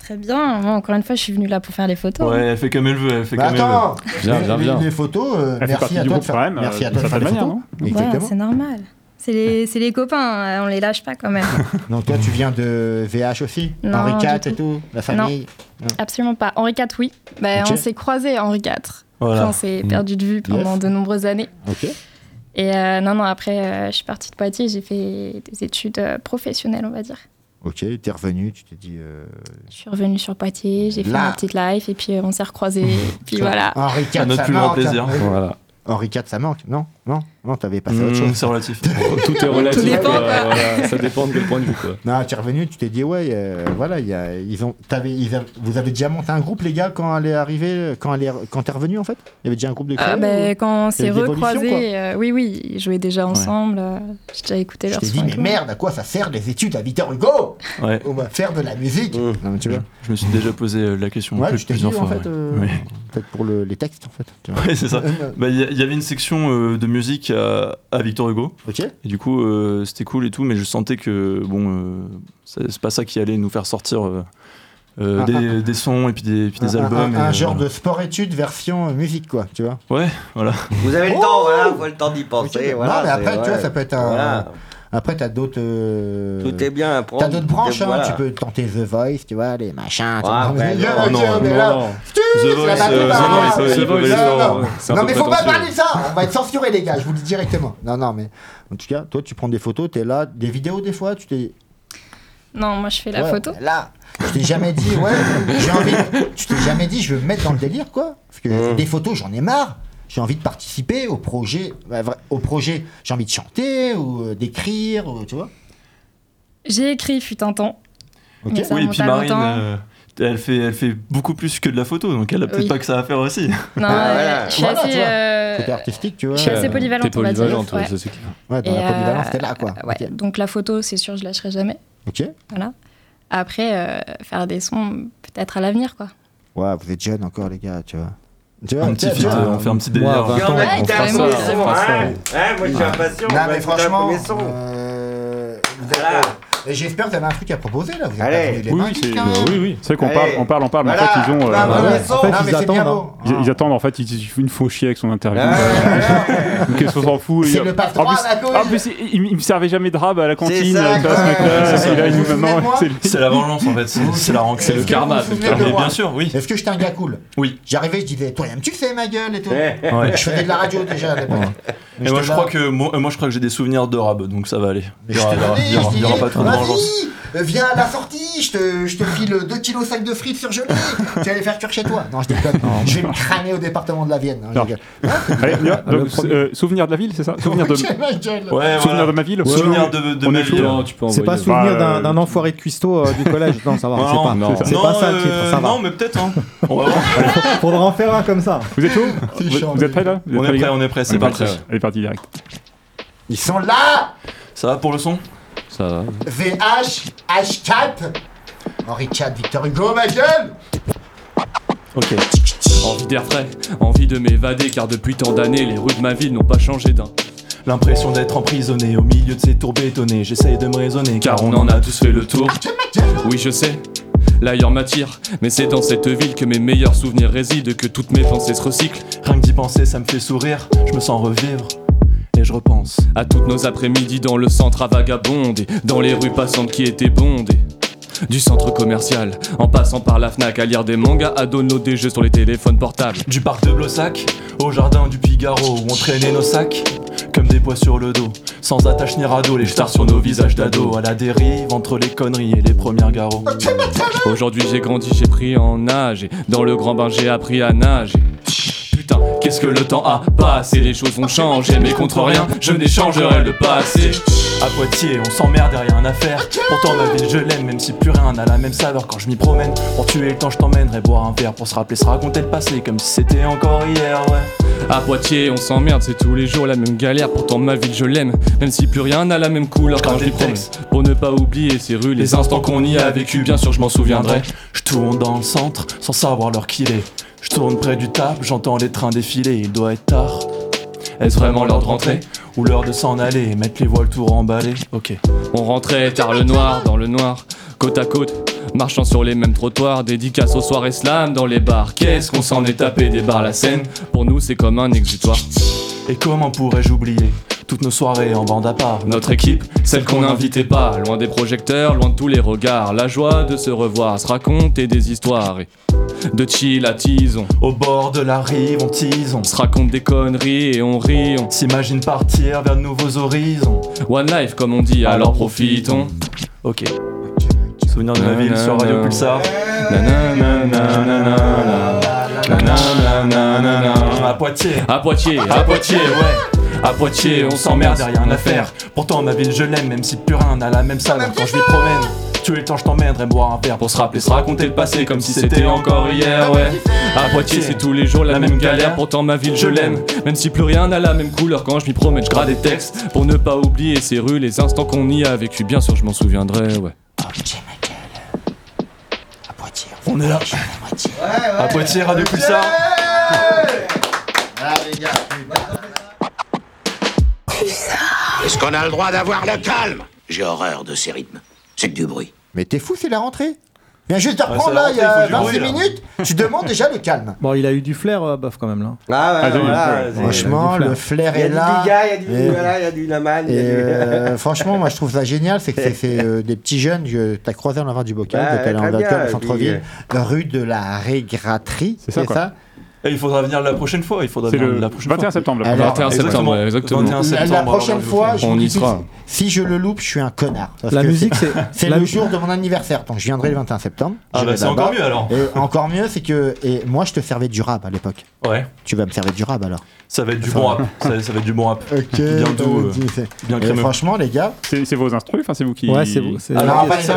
I: Très bien. Moi, encore une fois, je suis venue là pour faire les photos.
G: Ouais, elle fait comme elle veut, elle fait
D: Bah
G: comme elle
D: attends,
G: veut.
H: Viens,
D: les,
H: viens,
D: les-
H: viens.
D: les photos, euh,
C: Elle fait
D: merci
C: partie
D: à
C: du
D: toi faire,
C: quand même,
D: merci
C: euh,
D: à toi de faire les photos. Exactement.
I: c'est normal. C'est les, c'est les copains, euh, on les lâche pas quand même.
D: Donc toi, tu viens de VH aussi
I: Non,
D: Henri IV et tout La famille
I: Absolument pas. Henri IV, oui. Bah. On s'est croisés, Henri IV.
G: Voilà.
I: On s'est perdu de vue pendant
D: Yes.
I: de nombreuses années.
D: Ok.
I: Et euh, non, non, après, euh, je suis partie de Poitiers, j'ai fait des études euh, professionnelles, on va dire.
D: Ok, t'es revenu, tu t'es dit... euh,
I: Je suis revenue sur Poitiers, j'ai fait ma petite life, et puis euh, on s'est recroisés. puis voilà.
D: Henri IV, ça
G: plus grand
D: manque.
G: plaisir.
D: hein.
H: Voilà.
D: Henri IV, ça manque Non? Non Non, t'avais passé à autre
G: Mmh,
D: chose
G: c'est relatif.
H: Tout est relatif.
I: Tout dépend.
H: Voilà, ça dépend de quel point de vue. Quoi.
D: Non, tu es revenu, tu t'es dit, ouais, euh, voilà, il y a, ils ont, ils avaient- vous avez déjà monté un groupe, les gars, quand elle est arrivée, quand, elle est, quand t'es revenu, en fait? Il y avait déjà un groupe de
I: Ah,
D: créés,
I: bah,
D: ou-
I: quand on s'est recroisés, euh, oui, oui, ils jouaient déjà ensemble. euh, J'ai déjà écouté
D: Je
I: leur
D: t'ai
I: son.
D: dit, mais merde, à quoi ça sert les études à Victor Hugo?
G: Ouais.
D: On va faire de la musique
F: Mmh.
D: Non, mais tu vois
G: Je me suis déjà posé euh, la question
D: Ouais,
G: plus- plusieurs
D: en
G: fois.
D: fait,
G: ouais.
D: euh,
G: Ouais.
D: peut-être pour le- les textes, en fait.
G: Ouais, c'est ça. Bah, Il y, avait une section euh, de musique à, à Victor Hugo.
D: Ok.
G: Et du coup, euh, c'était cool et tout, mais je sentais que, bon, euh, c'est pas ça qui allait nous faire sortir euh, euh, des,
D: un-
G: des sons et puis des, puis albums.
D: Un,
G: et,
D: genre
G: euh,
D: de sport-études version musique, quoi, tu vois.
G: Ouais, voilà.
F: Vous avez le
D: Oh
F: temps, voilà, vous avez le temps d'y penser.
D: non,
F: voilà,
D: mais après, tu vois, ça peut être un.
F: Voilà.
D: Après, t'as d'autres. euh,
F: Tout est bien à prendre.
D: T'as d'autres branches, hein,
F: voilà.
D: tu peux tenter The Voice, tu vois, les machins. tu
F: Ouais,
D: Mais-
F: non,
G: non,
D: mais
G: non, The
D: c'est
G: Voice,
D: Non, mais faut pas parler de ça, on va être censuré, les gars, je vous le dis directement. Non, non, mais en tout cas, toi, tu prends des photos, t'es là, des vidéos des fois, tu t'es.
I: Non, moi je fais la
D: Ouais,
I: photo.
D: Là, tu t'es jamais dit, ouais, j'ai envie. Tu t'es jamais dit, je veux me mettre dans le délire, quoi. Parce que des photos, j'en ai marre. J'ai envie de participer au projet. bah, Au projet, j'ai envie de chanter ou euh, d'écrire, ou, tu vois.
I: J'ai écrit fut un temps.
D: Ok.
I: Mais ça
G: oui, et puis Marine, euh, elle, fait, elle fait beaucoup plus que de la photo, donc elle a peut-être
I: Oui.
G: pas que ça à faire aussi.
I: Non,
F: Ah,
I: euh,
F: voilà.
I: je suis
D: Voilà,
I: assez.
D: tu vois.
I: euh,
D: Côté artistique, tu vois.
I: je suis assez
H: Euh,
I: polyvalente, on va dire,
H: polyvalente, ouais,
I: ouais.
H: c'est.
D: Ouais, dans
I: Et,
D: la polyvalence,
I: euh,
D: t'es là, quoi.
I: ouais, donc la photo, c'est sûr, je lâcherai jamais.
D: Ok.
I: Voilà. Après, euh, faire des sons, peut-être à l'avenir, quoi.
D: Ouais, vous êtes jeunes encore, les gars, tu vois. Tu vois,
G: Un petit
D: vois.
G: euh, on fait un petit
E: Moi,
G: délire.
E: à 20
F: Il y en
E: ans, on fera ça,
F: Moi, je suis impatient. on
D: Non, mais franchement, euh, vous êtes- J'espère que vous avez un truc à proposer, là. Vous
F: Allez.
D: les
C: Oui,
D: mains
C: oui, bah oui, oui. C'est vrai qu'on parle, on parle, on parle, mais en fait, ils ont. euh,
F: Bah.
E: En fait,
D: Non,
E: ils attendent,
D: beau.
C: ils, ils attendent, en fait, ils, ils font une faux chier avec son interview.
D: Ah, ouais,
C: Donc, ils s'en fout.
D: C'est
C: il-
D: le patron
C: en plus,
D: à la couille.
C: en plus, il, il- me servait jamais de rab à la cantine.
D: C'est
G: la vengeance en fait, c'est la rancune.
E: C'est le karma,
G: bien sûr, oui.
D: Est-ce que j'étais un gars cool
G: Oui.
D: J'arrivais, je disais, toi, tu sais ma gueule et tout.
F: Ouais.
D: Je faisais de la radio déjà à l'époque. Mais
G: Et moi je crois que moi, euh, moi je crois que j'ai des souvenirs de rab, donc ça va aller. Il y
D: je
G: aura, pas trop vengeance.
D: vas-y, viens à la sortie, je te, je te file 2 kilos sac de frites surgelées, tu vas les faire cuire chez toi. Non, je déconne, je vais me cramer au département de la Vienne. Non,
C: Non. Allez, Donc,
E: premier.
C: euh, souvenir de la ville, c'est ça Souvenir de,
D: ma.
G: Ouais,
C: souvenir de ma ville
G: Souvenir de, ma vie.
H: Non, peux
E: C'est pas
H: envoyer.
E: souvenir
C: Bah,
E: d'un
C: euh,
E: d'un enfoiré de cuistot euh, du collège. Non, ça va.
G: Non,
E: c'est pas.
H: non.
E: C'est
G: Non,
E: pas ça le
G: euh,
E: titre. Ça va.
G: Non, mais peut-être. Hein. On va voir.
E: Faudra en faire un comme ça.
C: Vous êtes chaud vous, êtes prêts là
G: On est
C: les
G: prêt,
C: gars
G: on est prêt,
C: On
G: c'est
C: est
G: parti.
C: prêts. Allez, parti direct.
D: Ils sont là
G: Ça va pour le son
H: Ça va.
D: VH, H4, Henri IV, Victor Hugo, ma gueule
G: Ok.
H: Envie d'air frais, envie de m'évader, car depuis tant d'années, les rues de ma ville n'ont pas changé d'un.
G: L'impression d'être emprisonné au milieu de ces tours bétonnés. J'essaye de me raisonner
H: Car on en a tous fait le tour. Oui, je sais, l'ailleurs m'attire, mais c'est dans cette ville que mes meilleurs souvenirs résident, que toutes mes pensées se recyclent.
G: Rien que d'y penser, ça me fait sourire. Je me sens revivre. Et je repense.
H: À toutes nos après-midi dans le centre à vagabonder, dans les rues passantes qui étaient bondées. Du centre commercial, en passant par la Fnac à lire des mangas, à download des jeux sur les téléphones portables.
G: Du parc de Blossac au jardin du Figaro où on traînait nos sacs comme des poids sur le dos. Sans attache ni radeau, les stars sur nos visages d'ado. À la dérive entre les conneries et les premières garrots.
H: Aujourd'hui j'ai grandi, j'ai pris en âge, et dans le grand bain j'ai appris à nager. Qu'est-ce que le temps a passé? Les choses ont changé, mais contre rien, je n'échangerai le passé.
G: À Poitiers, on s'emmerde, rien à faire. Pourtant, ma ville, je l'aime, même si plus rien n'a la même saveur quand je m'y promène. Pour tuer le temps, je t'emmènerai boire un verre pour se rappeler, se raconter le passé comme si c'était encore hier, ouais.
H: À Poitiers, on s'emmerde, c'est tous les jours la même galère. Pourtant, ma ville, je l'aime, même si plus rien n'a la même couleur quand je m'y promène. Pour ne pas oublier ces rues, les instants qu'on y a vécu, bien sûr, je m'en souviendrai.
G: Je tourne dans le centre sans savoir l'heure qu'il est. Je tourne près du table, j'entends les trains défiler, il doit être tard.
H: Est-ce vraiment l'heure de rentrer
G: Ou l'heure de s'en aller, mettre les voiles tout emballés Ok.
H: On rentrait tard le noir, dans le noir, côte à côte, marchant sur les mêmes trottoirs, dédicace aux soirées slam dans les bars. Qu'est-ce qu'on s'en est tapé des bars la scène? Pour nous, c'est comme un exutoire.
G: Et comment pourrais-je oublier? Toutes nos soirées en bande à part
H: Notre équipe, celle qu'on n'invitait pas, loin des projecteurs, loin de tous les regards. La joie de se revoir, se raconter des histoires. Et de chill à tison.
G: Au bord de la rive, on tise, on
H: se raconte des conneries et on rit. On
G: s'imagine partir vers de nouveaux horizons.
H: One life, comme on dit, alors profitons.
G: Ok. Souvenir de ma ville sur Radio Pulsar. À Poitiers.
H: À Poitiers, à Poitiers, ouais. À Poitiers, on s'emmerde, rien à faire.
G: Pourtant, ma ville, je l'aime, même si plus rien n'a la même saveur quand je m'y promène. Tu es le temps, je t'emmènerai boire un verre
H: pour se rappeler, se raconter le passé comme si c'était encore hier, ouais. À Poitiers, c'est tous les jours la même galère. Pourtant, ma ville, je l'aime, même si plus rien n'a la même couleur quand je m'y promène. Je grade des textes pour ne pas oublier ces rues, les instants qu'on y a vécu. Bien sûr, je m'en souviendrai, ouais.
G: On est là. À Poitiers, Radio Pulsar.
D: Ah, les gars,
J: Est-ce qu'on a le droit d'avoir le calme? J'ai horreur de ces rythmes. C'est que du bruit.
D: Mais t'es fou, c'est la rentrée? Viens juste de reprendre là, il y a
G: rentrée, il faut du
D: 26
G: bruit, là.
D: minutes, tu demandes déjà le calme.
E: Bon, il a eu du flair, euh, Bof, quand même, là.
F: Ah ouais,
C: Ah,
F: voilà,
C: ouais.
D: Franchement, le
E: flair.
D: flair
F: Il y a
D: est
F: du
D: là.
F: Il y a du, voilà, il y a du Naman. il y
D: Et
F: a du-
D: euh, franchement, moi je trouve ça génial, c'est que c'est- euh, des petits jeunes que t'as croisé en l'avant du bocal, de t'es allé en au centre-ville,
F: et
D: rue de la Régraterie,
C: C'est ça?
G: Et il faudra venir la prochaine fois. Il faudra
C: C'est
G: venir
C: le
G: la prochaine
C: 21
G: fois.
C: septembre.
D: Alors,
C: première.
H: 21 septembre, exactement.
G: 21
D: La-
G: septembre.
D: La prochaine fois, je
H: On y sera.
D: si je le loupe, je suis un connard. Parce
E: La
D: que
E: musique,
D: c'est-
E: c'est.
D: C'est
E: la
D: le jour de mon anniversaire, donc je viendrai le 21 septembre.
G: Ah bah c'est encore mieux alors.
D: Et encore mieux, c'est que et moi je te servais du rap à l'époque.
G: Ouais.
D: Tu vas me servir du rap alors.
G: Ça va être du bon rap. Ça, ça va être du bon rap.
D: Ok.
G: Bien doux, euh,
D: c'est-
G: bien
D: Et
G: crémeux.
D: franchement, les gars,
C: C'est c'est vos instrus, enfin c'est vous qui.
E: Ouais, c'est vous.
G: Alors,
D: pas les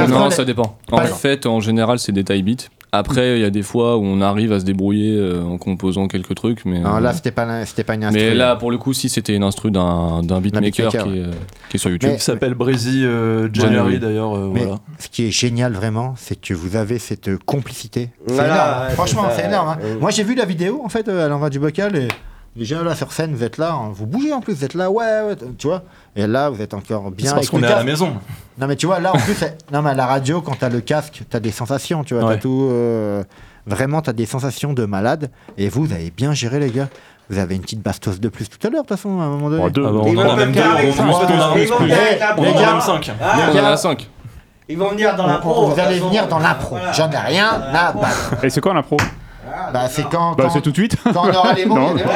D: instrus.
H: Non, ça dépend. En fait, en général, c'est des taille beats. Après, il y a des fois où on arrive à se débrouiller euh, en composant quelques trucs, mais.
D: Non,
H: euh,
D: là c'était pas c'était pas une instru.
H: mais là, pour le coup, si c'était une instru d'un d'un beatmaker,
D: beatmaker,
H: qui, est, euh, qui est sur YouTube.
D: Mais-
G: Qui s'appelle euh, January d'ailleurs. euh, voilà.
D: ce qui est génial vraiment, c'est que vous avez cette euh, complicité. C'est
F: Voilà,
D: énorme.
F: ouais,
D: Franchement,
F: c'est
D: énorme. hein.
F: ouais.
D: Moi, j'ai vu la vidéo en fait euh, à l'envers du bocal et déjà là sur scène, vous êtes là, hein, vous bougez en plus, vous êtes là, ouais, tu vois. Et là, vous êtes encore bien.
G: C'est parce qu'on est à la maison.
D: Non, mais tu vois, là en plus, non, mais à la radio, quand t'as le casque, t'as des sensations, tu vois,
G: Ouais.
D: t'as tout. euh, Vraiment, t'as des sensations de malade. Et vous, vous avez bien géré, les gars. Vous avez une petite bastos de plus tout à l'heure, de toute façon, à un moment donné.
C: Oh, deux.
G: Ah bah,
F: Ils
G: on en
F: vont
G: a même
F: me
G: deux. On en a
F: Ils vont
G: plus.
F: me faire avec la
G: On
F: pro.
G: en a
D: gars.
G: même 5.
F: Ah,
H: On en a 5.
F: Ils vont venir dans la
D: On-
F: pro.
D: vous allez venir dans l'impro. J'en ai rien à battre.
C: Et c'est quoi l'impro
D: Bah, c'est quand.
C: Bah
D: quand-
C: c'est tout de suite.
D: Quand on aura les mots, il y a des mots.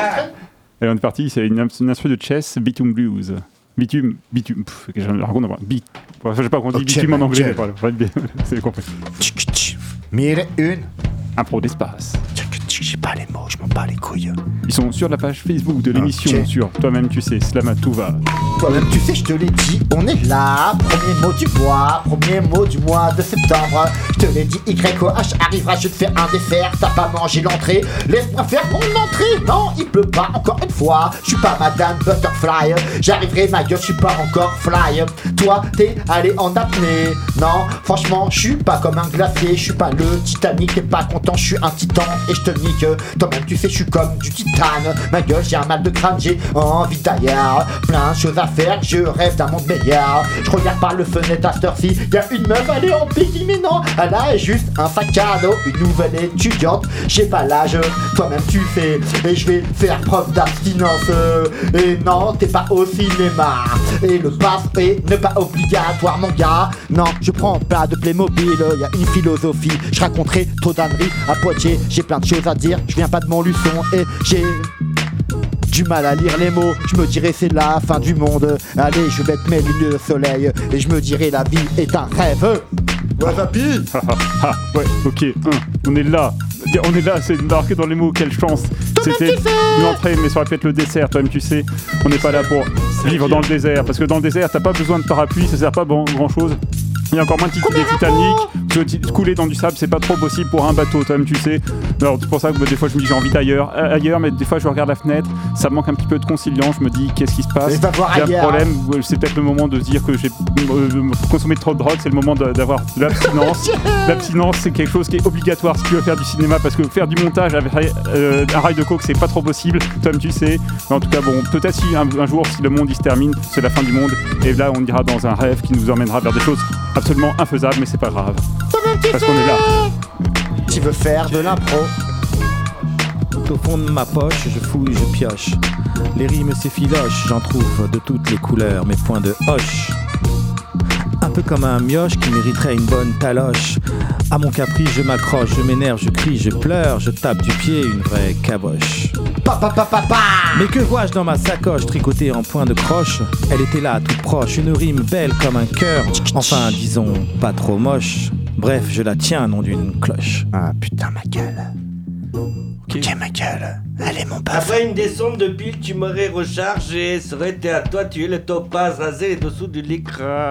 C: Et on est parti, c'est une, une instru de chess, Bitume Blues. Bitume, bitume, pff, que j'ai un raconte, bit. Enfin, je sais pas comment on dit
D: Ok,
C: bitume en anglais,
D: ok.
C: mais voilà, voilà, bien, c'est compris.
D: Tchic, tchic. Mille et une.
C: Impro d'espace.
D: J'ai pas les mots, je m'en bats les couilles.
C: Ils sont sur la page Facebook de l'émission,
D: Ok.
C: sur Toi-même tu sais, Slamatouva.
D: Toi-même, tu sais, je te l'ai dit, on est là. Premier mot du mois, premier mot du mois de septembre. Je te l'ai dit, YOH arrivera, je te fais un dessert. T'as pas mangé l'entrée, laisse-moi faire mon entrée. Non, il pleut pas encore une fois. Je suis pas Madame Butterfly. J'arriverai, ma gueule, je suis pas encore fly. Toi, t'es allé en apnée. Non, franchement, je suis pas comme un glacier. Je suis pas le Titanic, t'es pas content, je suis un titan et je te Toi-même, tu sais, je suis comme du titane. Ma gueule, j'ai un mal de crâne, j'ai envie d'ailleurs. Plein de choses à faire, je rêve d'un monde meilleur. Je regarde par le fenêtre à cette heure-ci. Y'a une meuf, elle est en bikini, mais non, elle a juste un sac à dos. Une nouvelle étudiante, j'ai pas l'âge. Toi-même, tu fais, et je vais faire preuve d'abstinence. Et non, t'es pas au cinéma. Et le pass est ne pas obligatoire, mon gars. Non, je prends pas de Playmobil, y a une philosophie. Je raconterai trop d'âneries à Poitiers. J'ai plein de choses à dire, je viens pas de Montluçon et j'ai du mal à lire les mots, je me dirais c'est la fin du monde. Allez, je vais mettre mes lunettes de soleil et je me dirais la vie est un rêve. Ouais, papy
C: ouais, ok, on est là. On est là, c'est marqué dans les mots, quelle chance. C'est C'était l'entrée, mais ça aurait pu être le dessert, toi-même tu sais. On n'est pas là pour vivre dans le désert, parce que dans le désert, t'as pas besoin de parapluie, ça sert pas bon, grand-chose. Il y a encore moins de Titanic. parce que ti- couler dans du sable, c'est pas trop possible pour un bateau, toi-même tu sais. Alors c'est pour ça que bah, des fois je me dis j'ai envie d'ailleurs, euh, ailleurs, mais des fois je regarde la fenêtre, ça manque un petit peu de conciliant, je me dis qu'est-ce qui se passe?
D: Va voir
C: J'ai un problème, c'est peut-être le moment de se dire que j'ai euh, consommé trop de drogue, c'est le moment d'avoir l'abstinence. L'abstinence, c'est quelque chose qui est obligatoire si tu veux faire du cinéma, parce que faire du montage avec euh, un rail de coke, c'est pas trop possible, Tom, tu sais. Mais en tout cas, bon, peut-être si un, un jour, si le monde il se termine, c'est la fin du monde, et là, on ira dans un rêve qui nous emmènera vers des choses absolument infaisables, mais c'est pas grave. Parce qu'on est là.
D: Tu veux faire de l'impro?
E: Tout au fond de ma poche, je fouille, je pioche. Les rimes s'effilochent, j'en trouve de toutes les couleurs, mes points de hoche. Un peu comme un mioche qui mériterait une bonne taloche. À mon caprice, je m'accroche, je m'énerve, je crie, je pleure, je tape du pied, une vraie caboche. Mais que vois-je dans ma sacoche tricotée en point de croche? Elle était là, toute proche, une rime belle comme un cœur. Enfin, disons, pas trop moche. Bref, je la tiens, non d'une cloche.
D: Ah putain, ma gueule. Ok, ma gueule. Allez, mon paf.
F: Après une descente de pile, tu m'aurais rechargé. Ça aurait été à toi, tu es le topaz rasé les dessous de l'écran.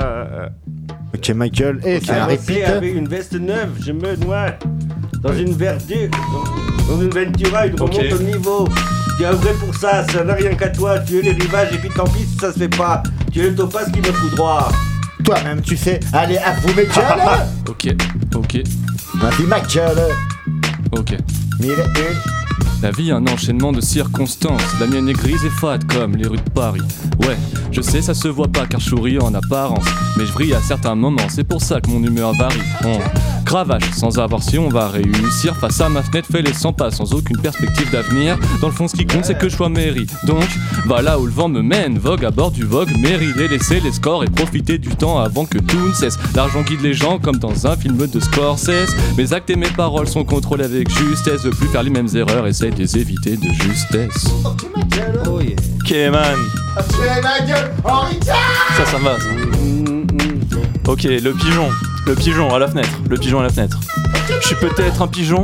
D: Ok, ma gueule. Eh, c'est un repeat.
F: avec une veste neuve, je me noie dans une verdure, dans, dans une Ventura, une
H: Ok.
F: remonte au niveau. Tu es vrai pour ça, ça n'a rien qu'à toi. Tu es les rivages et puis tant pis si ça se fait pas. Tu es le topaz qui me fout droit.
D: Toi-même, tu sais. Allez, à vous, mes gueules.
H: Ok, ok,
D: Vas-y, ma gueule.
H: ok.
D: Mille et.
H: La vie est un enchaînement de circonstances. La mienne est grise et fade comme les rues de Paris. Ouais, je sais, ça se voit pas car je souris en apparence. Mais je brille à certains moments, c'est pour ça que mon humeur varie. On cravache sans avoir si on va réussir. Face à ma fenêtre, fait les 100 pas sans aucune perspective d'avenir. Dans le fond, ce qui compte, c'est que je sois mairie. Donc, va là où le vent me mène. Vogue à bord du Vogue, mairie, délaisser les scores et profiter du temps avant que tout ne cesse. L'argent guide les gens comme dans un film de Scorsese. Mes actes et mes paroles sont contrôlés avec justesse. De plus faire les mêmes erreurs, essaye de les éviter de justesse.
E: Oh yeah.
G: Ok, man.
D: Ok, ma gueule. Henri
G: Ça, ça va, ça. Ok, le pigeon. Le pigeon à la fenêtre. Le pigeon à la fenêtre. Je suis peut-être un pigeon,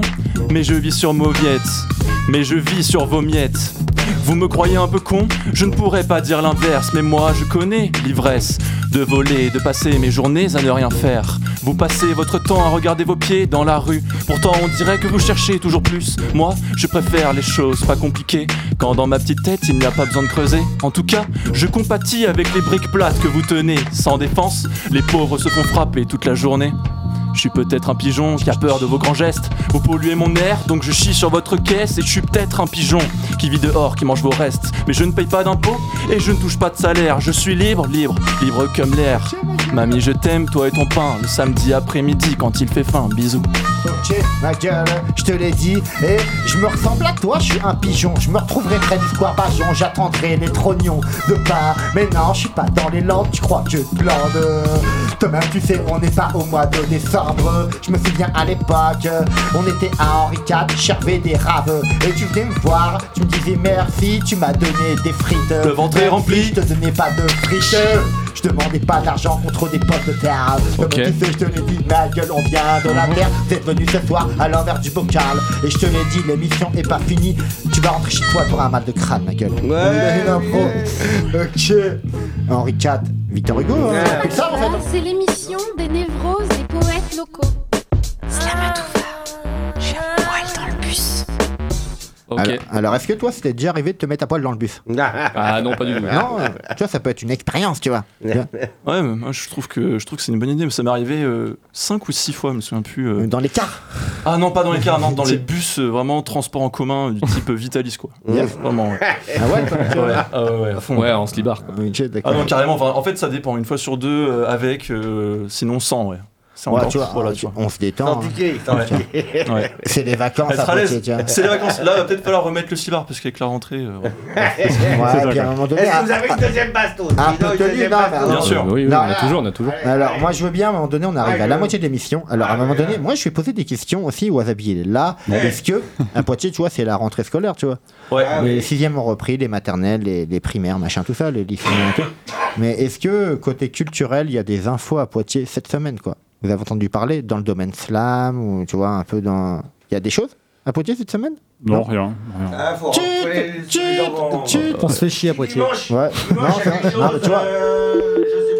G: mais je vis sur Mauviette. Mais je vis sur vos miettes. Vous me croyez un peu con Je ne pourrais pas dire l'inverse, mais moi je connais l'ivresse de voler, de passer mes journées à ne rien faire. Vous passez votre temps à regarder vos pieds dans la rue. Pourtant, on dirait que vous cherchez toujours plus. Moi, je préfère les choses pas compliquées. Quand dans ma petite tête, il n'y a pas besoin de creuser. En tout cas, je compatis avec les briques plates que vous tenez. Sans défense, les pauvres se font frapper toute la journée. Je suis peut-être un pigeon qui a peur de vos grands gestes. Vous polluez mon air, donc je chie sur votre caisse. Et je suis peut-être un pigeon qui vit dehors, qui mange vos restes. Mais je ne paye pas d'impôts et je ne touche pas de salaire. Je suis libre, libre, libre comme l'air. Mamie, je t'aime, toi et ton pain. Le samedi après-midi quand il fait faim. Bisous.
D: Ok, ma gueule, je te l'ai dit. Et je me ressemble à toi, je suis un pigeon. Je me retrouverai près du square Bajon. J'attendrai les trognons de pas. Mais non, je suis pas dans les landes, tu crois que je glande. Toi-même, tu sais, on n'est pas au mois de décembre. Je me souviens à l'époque, on était à Henri IV, j'avais des raves. Et tu venais me voir, tu me disais merci, tu m'as donné des frites.
G: Le ventre est rempli.
D: si Je te donnais pas de frites. Je demandais pas d'argent contre des potes de terre.
H: Ok.
D: Comme tu sais, je te l'ai dit, ma gueule, on vient de la terre. Vous êtes venu ce soir à l'envers du bocal. Et je te l'ai dit, l'émission est pas finie. Tu vas rentrer chez toi, t'auras un mal de crâne, ma gueule.
F: Ouais.
D: Ok. Henri IV, Victor Hugo, hein,
F: Ouais.
D: c'est
K: l'émission des névroses des poètes locaux.
A: Slamatouva.
H: Ok.
D: Alors, alors, est-ce que toi, c'était déjà arrivé de te mettre à poil dans le bus
H: Ah non, pas du tout.
D: Non, euh, tu vois, ça peut être une expérience, tu vois.
G: Ouais, mais moi je trouve que je trouve que c'est une bonne idée. Mais ça m'est arrivé 5 ou 6 fois, je me souviens plus. euh.
D: Dans les cars.
G: Ah non, pas dans les cars, non, dans les bus, euh, vraiment transport en commun du type Vitalis quoi.
D: Yes.
G: Vraiment. Ouais.
D: Ah ouais, toi, tu vois.
G: Ouais, ah ouais, ouais, à fond.
H: Ouais, en slibard. quoi.
D: Ok, d'accord.
G: Ah non, carrément. enfin, en fait, ça dépend. Une fois sur deux, euh, avec, euh, sinon sans, ouais. C'est
D: Ouais,
G: encore-
D: tu vois,
G: voilà, tu vois.
D: on se détend.
F: Sans
D: hein. C'est les vacances.
G: C'est les vacances. Là, va peut-être falloir remettre le slibard parce qu'avec la rentrée. euh, ouais.
D: Ouais, puis à un moment donné.
F: Est-ce que
D: ah,
F: vous avez une deuxième baston
D: Un
F: Sinon,
D: peu
F: une
D: tenu,
F: deuxième
D: non, mais
F: baston.
G: Bien sûr.
H: Oui, on a toujours, on a toujours.
D: Alors, moi, je veux bien, à un moment donné, on arrive à la moitié de l'émission. Alors, à un moment donné, moi, je vais poser des questions aussi au Wasabi. il est Là, est-ce que, à Poitiers, tu vois, c'est la rentrée scolaire, tu vois
G: Ouais.
D: Les sixièmes ont repris, les maternelles, les, les primaires, machin, tout ça, les tout. Mais est-ce que, côté culturel, il y a des infos à Poitiers cette semaine, quoi? Vous avez entendu parler dans le domaine slam ou, tu vois, un peu dans. Il y a des choses À Poitiers cette semaine?
C: Non, rien. rien.
F: Ah, faut les jambons.
E: On se fait chier à Poitiers.
D: Ouais. Non. Non, mais tu vois.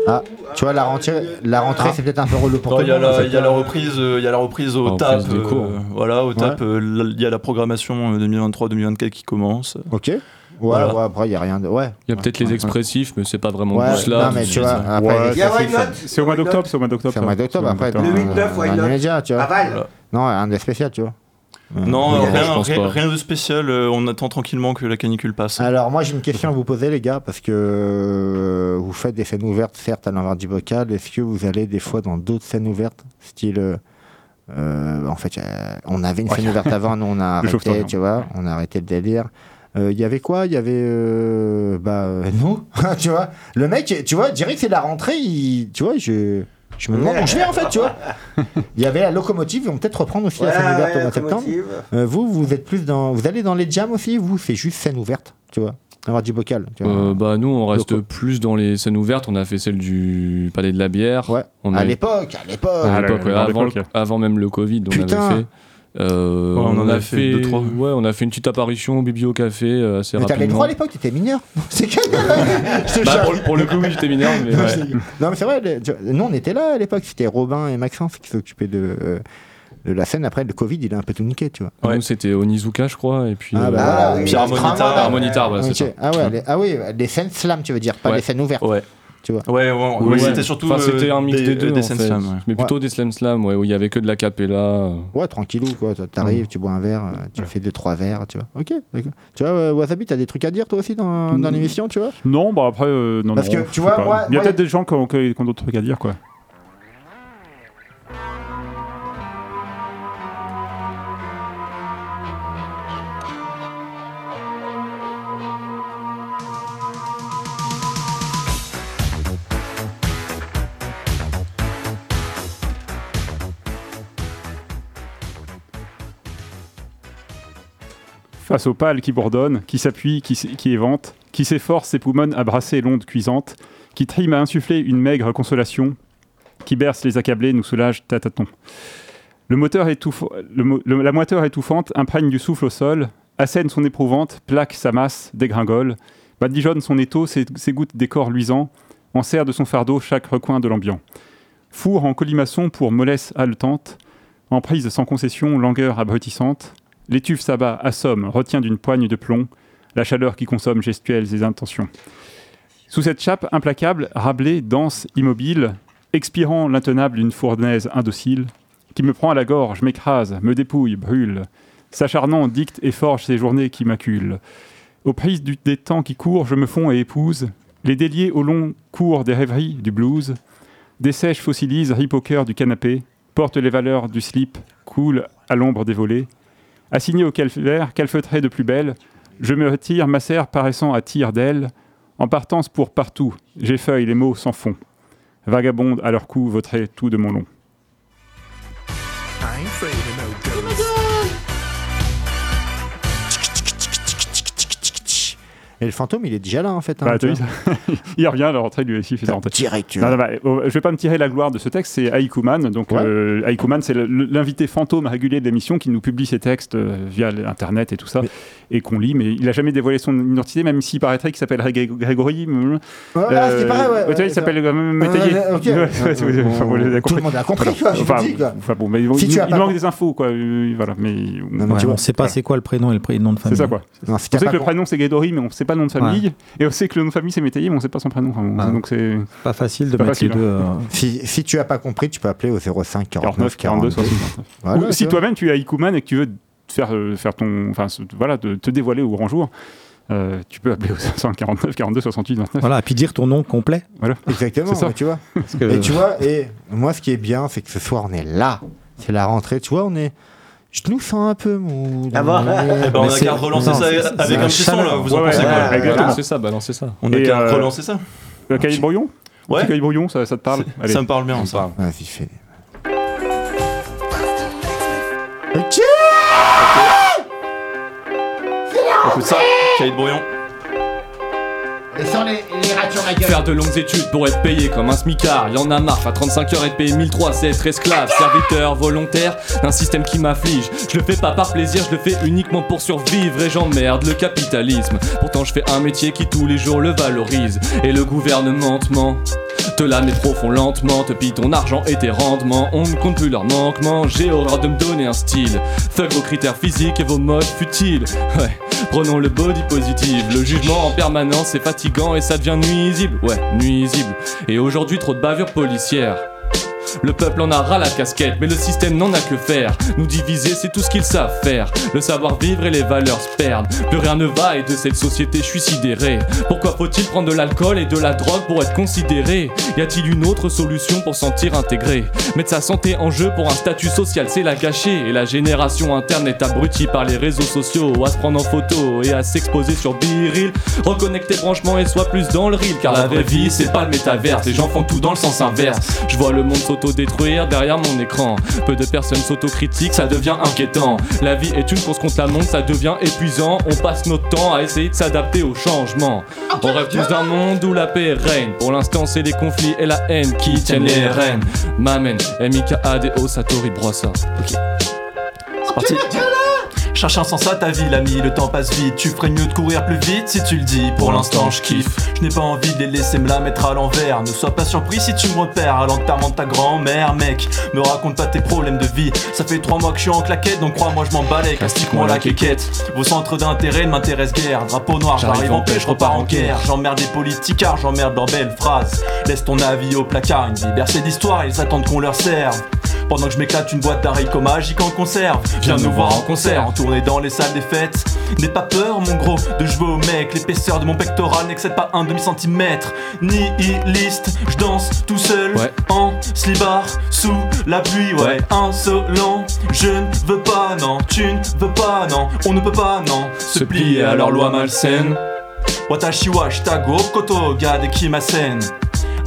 D: Ah, tu vois, la rentrée, la rentrée c'est peut-être un peu relou pour
G: Non,
D: tout
G: Il
D: le
G: y, a la-
D: fait.
G: il y a la reprise, euh, il y a la reprise au TAP. euh, voilà, au TAP, euh, la- il y a la programmation euh, 2023-2024 qui commence.
D: Ok. Ouais,
G: Voilà.
D: ouais, après, il n'y a rien de. Ouais.
H: Il y a peut-être les expressifs, mais c'est pas vraiment
D: Ouais,
H: tout cela.
D: non, mais tu vois, après,
C: Ouais,
D: les
F: Il y a
D: classiques,
F: Why Not?
C: C'est au mois d'octobre, c'est au mois d'octobre.
D: C'est au mois d'octobre, après.
F: Le
C: d'octobre.
F: 8-9, Why
D: un
F: Not?
D: immédiat, tu vois.
F: Aval
D: Non, rien de spécial, tu vois.
G: Non,
H: Ouais,
G: rien, rien- rien de spécial. euh, on attend tranquillement que la canicule passe.
D: Alors, moi, j'ai une question à vous poser, les gars, parce que euh, vous faites des scènes ouvertes, certes, à l'envers du bocal. Est-ce que vous allez des fois dans d'autres scènes ouvertes Style. euh, en fait, euh, on avait une scène ouverte avant, nous, on a arrêté,
C: hein.
D: tu vois. On a arrêté le délire. Euh, Il y avait quoi? Il y avait. euh, bah, euh, nous, tu vois. Le mec, tu vois, que c'est la rentrée, il- tu vois, je. Je me demande où je vais en fait, tu vois. Il y avait la locomotive, ils vont peut-être reprendre aussi la scène
F: Ouais,
D: ouverte au
F: ouais,
D: mois de septembre. Euh, vous, vous êtes plus dans. Vous allez dans les jams aussi Vous, c'est juste scène ouverte, tu vois. Avoir du bocal. Tu vois.
H: Euh, bah nous on reste
D: Loco.
H: plus dans les scènes ouvertes, on a fait celle du Palais de la Bière.
D: Ouais.
H: On
D: à
H: a-
D: l'époque, à l'époque.
H: à
C: Ah,
H: ouais, avant, même le Covid, on
D: Putain.
H: avait fait. Euh,
G: Ouais, on en
H: a
G: fait deux, trois.
H: Ouais, on a fait une petite apparition au Biblio Café euh, assez
D: Mais t'avais le droit à l'époque, t'étais mineur. C'est que.
H: Bah, pour, le- pour le coup, oui, j'étais mineur, mais ouais.
D: Non, mais c'est vrai, nous on était là à l'époque, c'était Robin et Maxence qui s'occupaient de, euh, de la scène. Après, le Covid, il a un peu tout niqué, tu vois.
H: Nous, c'était Onizuka, je crois, et puis.
D: Ah,
H: euh,
D: bah,
F: Ah,
D: voilà,
F: oui,
D: ouais.
H: Harmonitar, voilà, ça.
D: Ah, ouais, les, ah oui, les scènes slam, tu veux dire, pas
H: Ouais.
D: les scènes ouvertes.
G: Ouais.
D: Tu vois.
G: Ouais, ouais,
H: Ouais,
G: ouais, c'était surtout
H: Enfin, c'était
G: euh,
H: un mix des, deux,
G: des
H: en
G: scènes
H: fait.
G: slam, ouais.
H: Mais plutôt des slam slam, ouais, où il y avait que de la capella.
D: Ouais, tranquillou, quoi. T'arrives, tu bois un verre, euh, tu fais deux, trois verres, tu vois. Ok, d'accord. Tu vois, euh, Wasabi, t'as des trucs à dire toi aussi dans, dans l'émission, tu vois?
C: Non, bah après, euh, non,
D: Parce
C: non,
D: que, tu vois, moi-
C: il y a peut-être des gens qui ont, qui ont d'autres trucs à dire, quoi. Face aux pales qui bourdonnent, qui s'appuient, qui, s- qui s'efforcent ses poumons à brasser l'onde cuisante, qui triment à insuffler une maigre consolation, qui berce les accablés, nous soulage tâton. Le moteur la moiteur étouffante imprègne du souffle au sol, assène son éprouvante, plaque sa masse, dégringole, badigeonne son étau, ses, gouttes d'écor luisant, enserre de son fardeau chaque recoin de l'ambiant. Four en colimaçon pour mollesse haletante, emprise sans concession, langueur abrutissante, l'étuve s'abat, assomme, retient d'une poigne de plomb, la chaleur qui consomme gestuelles et intentions. Sous cette chape implacable, Rabelais danse immobile, expirant l'intenable d'une fournaise indocile, qui me prend à la gorge, m'écrase, me dépouille, brûle, s'acharnant dicte et forge ces journées qui m'acculent. Aux prises des temps qui courent, je me fonds et épouse, les déliés au long cours des rêveries du blues, dessèche, fossilise, rip au cœur du canapé, porte les valeurs du slip, coule à l'ombre des volets, assigné au calvaire, calfeutré de plus belle, je me retire, macère paraissant à tire d'aile, en partance pour partout, j'effeuille les mots sans fond. Vagabonde à leur cou, vautrer tout de mon long.
D: Et le fantôme, il est déjà là en fait. hein,
C: Bah, Il revient à la rentrée du rentrée.
D: Direct, tu
C: Non,
D: vois.
C: non, bah, oh, je vais pas me tirer la gloire de ce texte, c'est Aikuman. Donc,
D: Ouais.
C: euh, Aikuman, c'est l'invité fantôme régulier de l'émission qui nous publie ses textes euh, via l'internet et tout ça, et qu'on lit. Mais il a jamais dévoilé son identité, même s'il paraîtrait qu'il s'appelle Gré- Grégory. euh,
D: voilà, c'était pareil, ouais,
C: tu vois,
D: ouais,
C: il s'appelle avez
D: Tout le monde a compris,
C: Enfin,
D: dis, quoi.
C: enfin, bon, mais il, manque des infos, quoi. euh, voilà, mais
D: Non, mais
E: Ouais,
D: tu vois,
E: on sait pas c'est quoi le prénom et le, pré- le nom de famille.
C: c'est ça, quoi. On sait que le prénom c'est Grégory, mais on sait pas le nom de famille. Et on sait que le nom de famille c'est Métayer, mais on sait pas son prénom. Enfin, bon,
E: Ah.
C: Donc c'est
E: Pas facile de mettre les deux. euh,
D: Si, tu as pas compris, tu peux appeler au 05 49
C: 49, 42,
D: 42.
C: 69.
D: Voilà,
C: Ou si toi-même tu es Ikuman et que tu veux faire, euh, faire ton, enfin, voilà, de te dévoiler au grand jour, euh, tu peux appeler au 549 42 68 29.
E: Voilà, et puis dire ton nom complet.
C: Voilà.
D: Exactement,
C: ça.
D: tu vois.
E: Que-
D: Et tu vois, et moi, ce qui est bien, c'est que ce soir, on est là. C'est la rentrée, tu vois, on est. Je nous sens un peu mou.
F: Ah
G: ben, on a qu'à relancer
E: non,
G: ça avec un petit son là, vous en
C: Ouais,
G: pensez
C: ouais,
G: quoi
C: ouais, exactement.
H: Balancez ça, balancez ça.
G: On a qu'à
C: euh,
G: relancer ça.
C: Le cahier de brouillon
G: Ouais.
C: Le cahier de brouillon, ça, ça te parle Allez.
G: Ça me parle bien ça.
D: Vas-y, fais. Ok
G: Écoute ça, cahier de brouillon.
D: Et sans les, les ratures la gueule.
H: Faire de longues études pour être payé comme un smicard, y en a marre, à 35 heures être payé 1003, c'est être esclave, serviteur volontaire d'un système qui m'afflige. Je le fais pas par plaisir, je le fais uniquement pour survivre et j'emmerde le capitalisme. Pourtant je fais un métier qui tous les jours le valorise et le gouvernement te ment. Te la profond lentement, te pille ton argent et tes rendements. On ne compte plus leurs manquements, j'ai horreur de me donner un style. Fuck vos critères physiques et vos modes futiles. Ouais, prenons le body positive. Le jugement en permanence c'est fatigant et ça devient nuisible. Ouais, nuisible. Et aujourd'hui trop de bavures policières. Le peuple en a ras la casquette, mais le système n'en a que faire. Nous diviser, c'est tout ce qu'ils savent faire. Le savoir-vivre et les valeurs se perdent. Plus rien ne va et de cette société, je suis sidéré. Pourquoi faut-il prendre de l'alcool et de la drogue pour être considéré? Y a-t-il une autre solution pour sentir intégré? Mettre sa santé en jeu pour un statut social, c'est la gâcher. Et la génération interne est abrutie par les réseaux sociaux, à se prendre en photo et à s'exposer sur Biril. Reconnecter franchement et soit plus dans le reel, car la vraie vie, c'est pas le métaverse. Les gens font tout dans le sens inverse. Je vois le monde s'auto-détruire derrière mon écran. Peu de personnes s'autocritiquent, ça devient inquiétant. La vie est une course contre la montre, ça devient épuisant. On passe notre temps à essayer de s'adapter au changement. On rêve tous d'un monde où la paix règne. Pour l'instant, c'est les conflits et la haine qui tiennent les rênes. Mamen, M-I-K-A-D-O, Satori Brossa. Ok.
G: C'est parti. Cherche un sens à ta vie, l'ami, le temps passe vite. Tu ferais mieux de courir plus vite si tu le dis. Pour l'instant, je kiffe. Je n'ai pas envie de les laisser me la mettre à l'envers. Ne sois pas surpris si tu me repères à l'enterrement de ta grand-mère, mec. Me raconte pas tes problèmes de vie. Ça fait trois mois que je suis en claquette, donc crois-moi, je m'en balais. Castique-moi la quéquette. Vos centres d'intérêt ne m'intéressent guère. Drapeau noir, j'arrive en paix, je repars en guerre. J'emmerde les politicards, j'emmerde leurs belles phrases. Laisse ton avis au placard, une vie bercée d'histoire, ils attendent qu'on leur serve. Pendant que je m'éclate une boîte d'arrêt comme magique en conserve. Viens nous voir en concert, en tournée dans les salles des fêtes. N'aie pas peur mon gros de jouer au mec. L'épaisseur de mon pectoral n'excède pas un demi-centimètre. Nihiliste, je danse tout seul En slibard, sous la pluie. Ouais, insolent, je ne veux pas non. Tu ne veux pas non, on ne peut pas non. Se plier à leur loi malsaine Watashi wa shitago koto ga dekimasen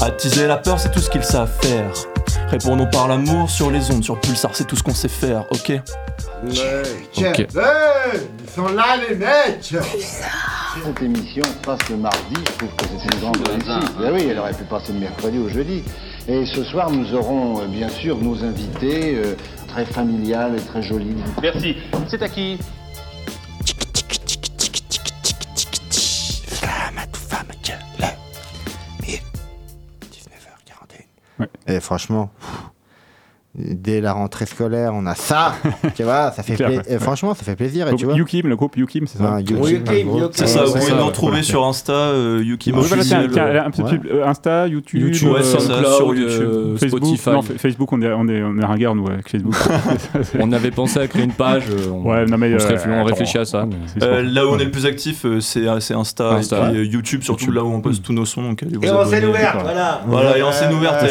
G: Attiser la peur c'est tout ce qu'ils savent faire Répondons par l'amour sur les ondes, sur Pulsar, c'est tout ce qu'on sait faire, ok
D: hey, ils sont là les mecs
L: Cette émission passe le mardi, je trouve que c'est une grande réussite. Ben oui, elle aurait pu passer le mercredi ou jeudi. Et ce soir, nous aurons euh, bien sûr nos invités, euh, très familiales et très jolies.
M: Merci. C'est à qui?
D: Et franchement, dès la rentrée scolaire, on a ça, tu vois, ça fait
C: Clair,
D: pla-
C: ouais.
D: et franchement, ça fait plaisir, et tu vois.
C: Yukim, le groupe Yukim, c'est ça
D: Ah, Yukim, Yukim.
G: C'est ça,
D: Ouais,
G: vous pouvez
D: ouais.
G: retrouver sur Insta, euh, Yuki
C: Oui, voilà, tiens, tiens, un peu
G: Ouais.
C: plus, euh, Insta, YouTube,
H: YouTube,
C: euh,
H: SoundCloud,
C: sur
H: euh,
C: Facebook.
H: Spotify.
C: Non, Fa- Facebook, on est, on est, on est ringard, nous, avec Facebook.
H: On avait pensé à créer une page, euh, on,
C: Ouais, non, mais,
H: on,
C: euh,
H: réfléchit- on à ça. mais-
G: Euh, là où on est le plus actif, euh, c'est c'est Insta, et euh, YouTube, surtout là où on poste tous nos sons.
F: Et en scène
G: abonner.
F: ouverte, voilà.
G: Voilà, et en scène ouverte,
D: Euh,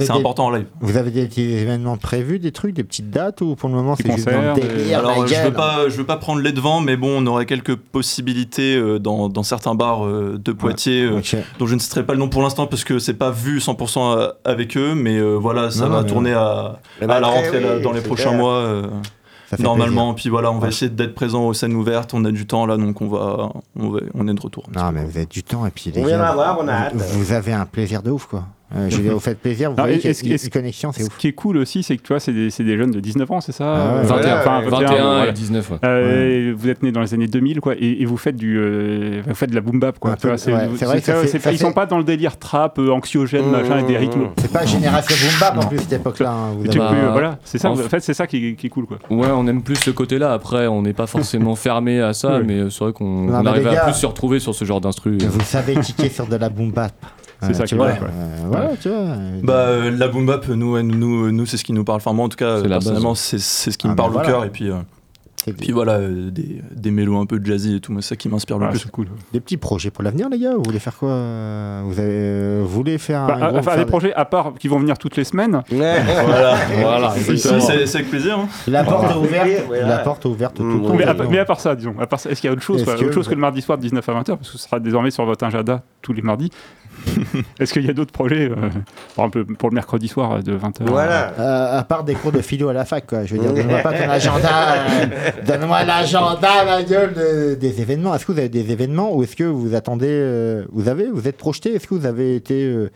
D: c'est
G: important en live.
D: Vous avez des petits événements prévus, des trucs, des petites dates ou pour le moment c'est juste dans le délire
G: Alors, je veux pas, je veux pas prendre les devants, mais bon, on aurait quelques possibilités euh, dans, dans certains bars euh, de Poitiers, euh, dont je ne citerai pas le nom pour l'instant parce que c'est pas vu 100% à- avec eux, mais euh, voilà, ça
D: Non,
G: va
D: non,
G: tourner
D: ouais.
G: à, à la rentrée
D: oui,
G: dans les prochains
D: clair.
G: mois. euh, Normalement,
D: plaisir.
G: puis voilà, on va
D: Ouais.
G: essayer d'être présent aux scènes ouvertes. On a du temps là, donc on va, on, va, on est de retour.
D: Non, mais vous avez du temps et puis les
F: On
D: gars,
F: d'avoir, on a hâte.
D: vous, vous avez un plaisir de ouf quoi. Euh, je dire, vous faites plaisir, vous voyez
C: et-
D: qu'il y a
C: est-ce-
D: une-
C: est-ce-
D: connexion, c'est
C: Ce
D: ouf.
C: qui est cool aussi, c'est que tu vois, c'est des, c'est des jeunes de 19 ans, c'est ça
D: Ah ouais.
C: Euh,
H: 21,
C: enfin,
H: 21 et
C: voilà.
H: 19. ouais.
C: Euh, Vous êtes né dans les années 2000, quoi, et, et vous faites du, euh, vous faites de la boom bap, quoi. Tu
D: peu,
C: vois, c'est,
D: ouais,
C: vous-
D: c'est vrai que ça
C: c'est-
D: fait-
C: c'est
D: ça
C: pas- ils sont pas dans le délire trap, euh, anxiogène, machin, avec des rythmes.
D: C'est pas génération boom bap en plus cette époque-là. hein, vous
H: Bah,
C: voilà, c'est ça.
H: en
C: fait, c'est ça qui, est- qui est cool, quoi.
H: Ouais, on aime plus ce côté-là. Après, on n'est pas forcément fermé à ça,
C: Ouais.
H: mais euh, c'est vrai qu'on arrive à plus se retrouver sur ce genre d'instru.
D: Vous savez kicker sur de la boom bap.
C: C'est ça qui est
D: vois,
C: vrai,
D: euh, Voilà, tu vois.
G: Bah, euh, la boom bap, nous, ouais, nous, nous c'est ce qui nous parle. Enfin, moi, en tout cas, personnellement, c'est ce qui
D: Ah,
G: me
D: bah,
G: parle
D: voilà.
G: au cœur. Et puis, euh, puis voilà, euh, des, des mélos un peu jazzy et tout, c'est ça qui m'inspire le
C: Ouais,
G: plus.
C: cool.
D: Des petits projets pour l'avenir, les gars. Vous voulez faire quoi Vous avez, euh, vous voulez faire un
C: Bah, à-
D: gros-
C: faire des projets à part qui vont venir toutes les semaines.
G: Voilà,
H: Voilà, exactement.
G: c'est avec plaisir. hein.
D: La porte est ouverte.
F: Voilà.
D: La porte est ouverte tout le temps.
C: Mais à, mais part ça, disons, est-ce qu'il y a autre chose, quoi,
D: que-
C: autre chose que le mardi soir de 19 à 20h, parce que ce sera désormais sur votre agenda tous les mardis. Est-ce qu'il y a d'autres projets euh, par exemple, pour le mercredi soir euh, de 20h
D: Euh, à part des cours de philo à la fac, quoi. Je veux dire, donne-moi pas ton agenda. euh, donne-moi l'agenda, la gueule de- des événements. Est-ce que vous avez des événements ou est-ce que vous attendez. euh, vous avez Vous êtes projeté? Est-ce que vous avez été. euh,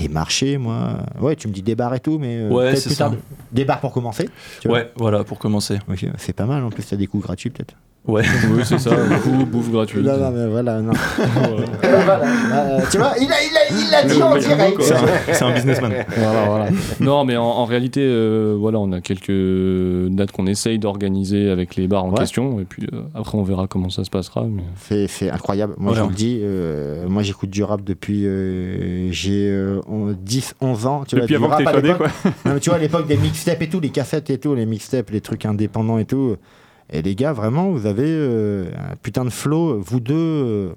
D: des marchés, moi? Ouais, tu me dis des bars et tout, mais. euh,
G: Ouais,
D: peut-être
G: c'est
D: plus
G: ça.
D: tard. Des bars pour commencer tu vois?
G: Ouais, voilà, pour commencer.
D: C'est pas mal en plus, t'as des coups gratuits peut-être.
G: Ouais.
H: Oui, c'est ça, coup, bouffe gratuite.
D: Non, non, mais voilà, non. Voilà, euh, tu vois, il a, il a, il a dit en direct.
G: C'est un businessman.
H: Voilà, voilà. Non, mais en, en réalité, euh, voilà, on a quelques dates qu'on essaye d'organiser avec les bars en
D: Ouais.
H: question, et puis euh, après on verra comment ça se passera. Mais...
D: C'est, incroyable. Moi, je vous le dis, euh, moi, j'écoute du rap depuis. j'ai euh, on- 10, 11 ans. Tu
C: Depuis
D: vois,
C: avant
D: du
C: que.
D: Non, mais tu vois, à l'époque des mixtapes et tout, les cassettes et tout, les mixtapes, les trucs indépendants et tout. Et les gars, vraiment, vous avez euh, un putain de flow, vous deux. euh,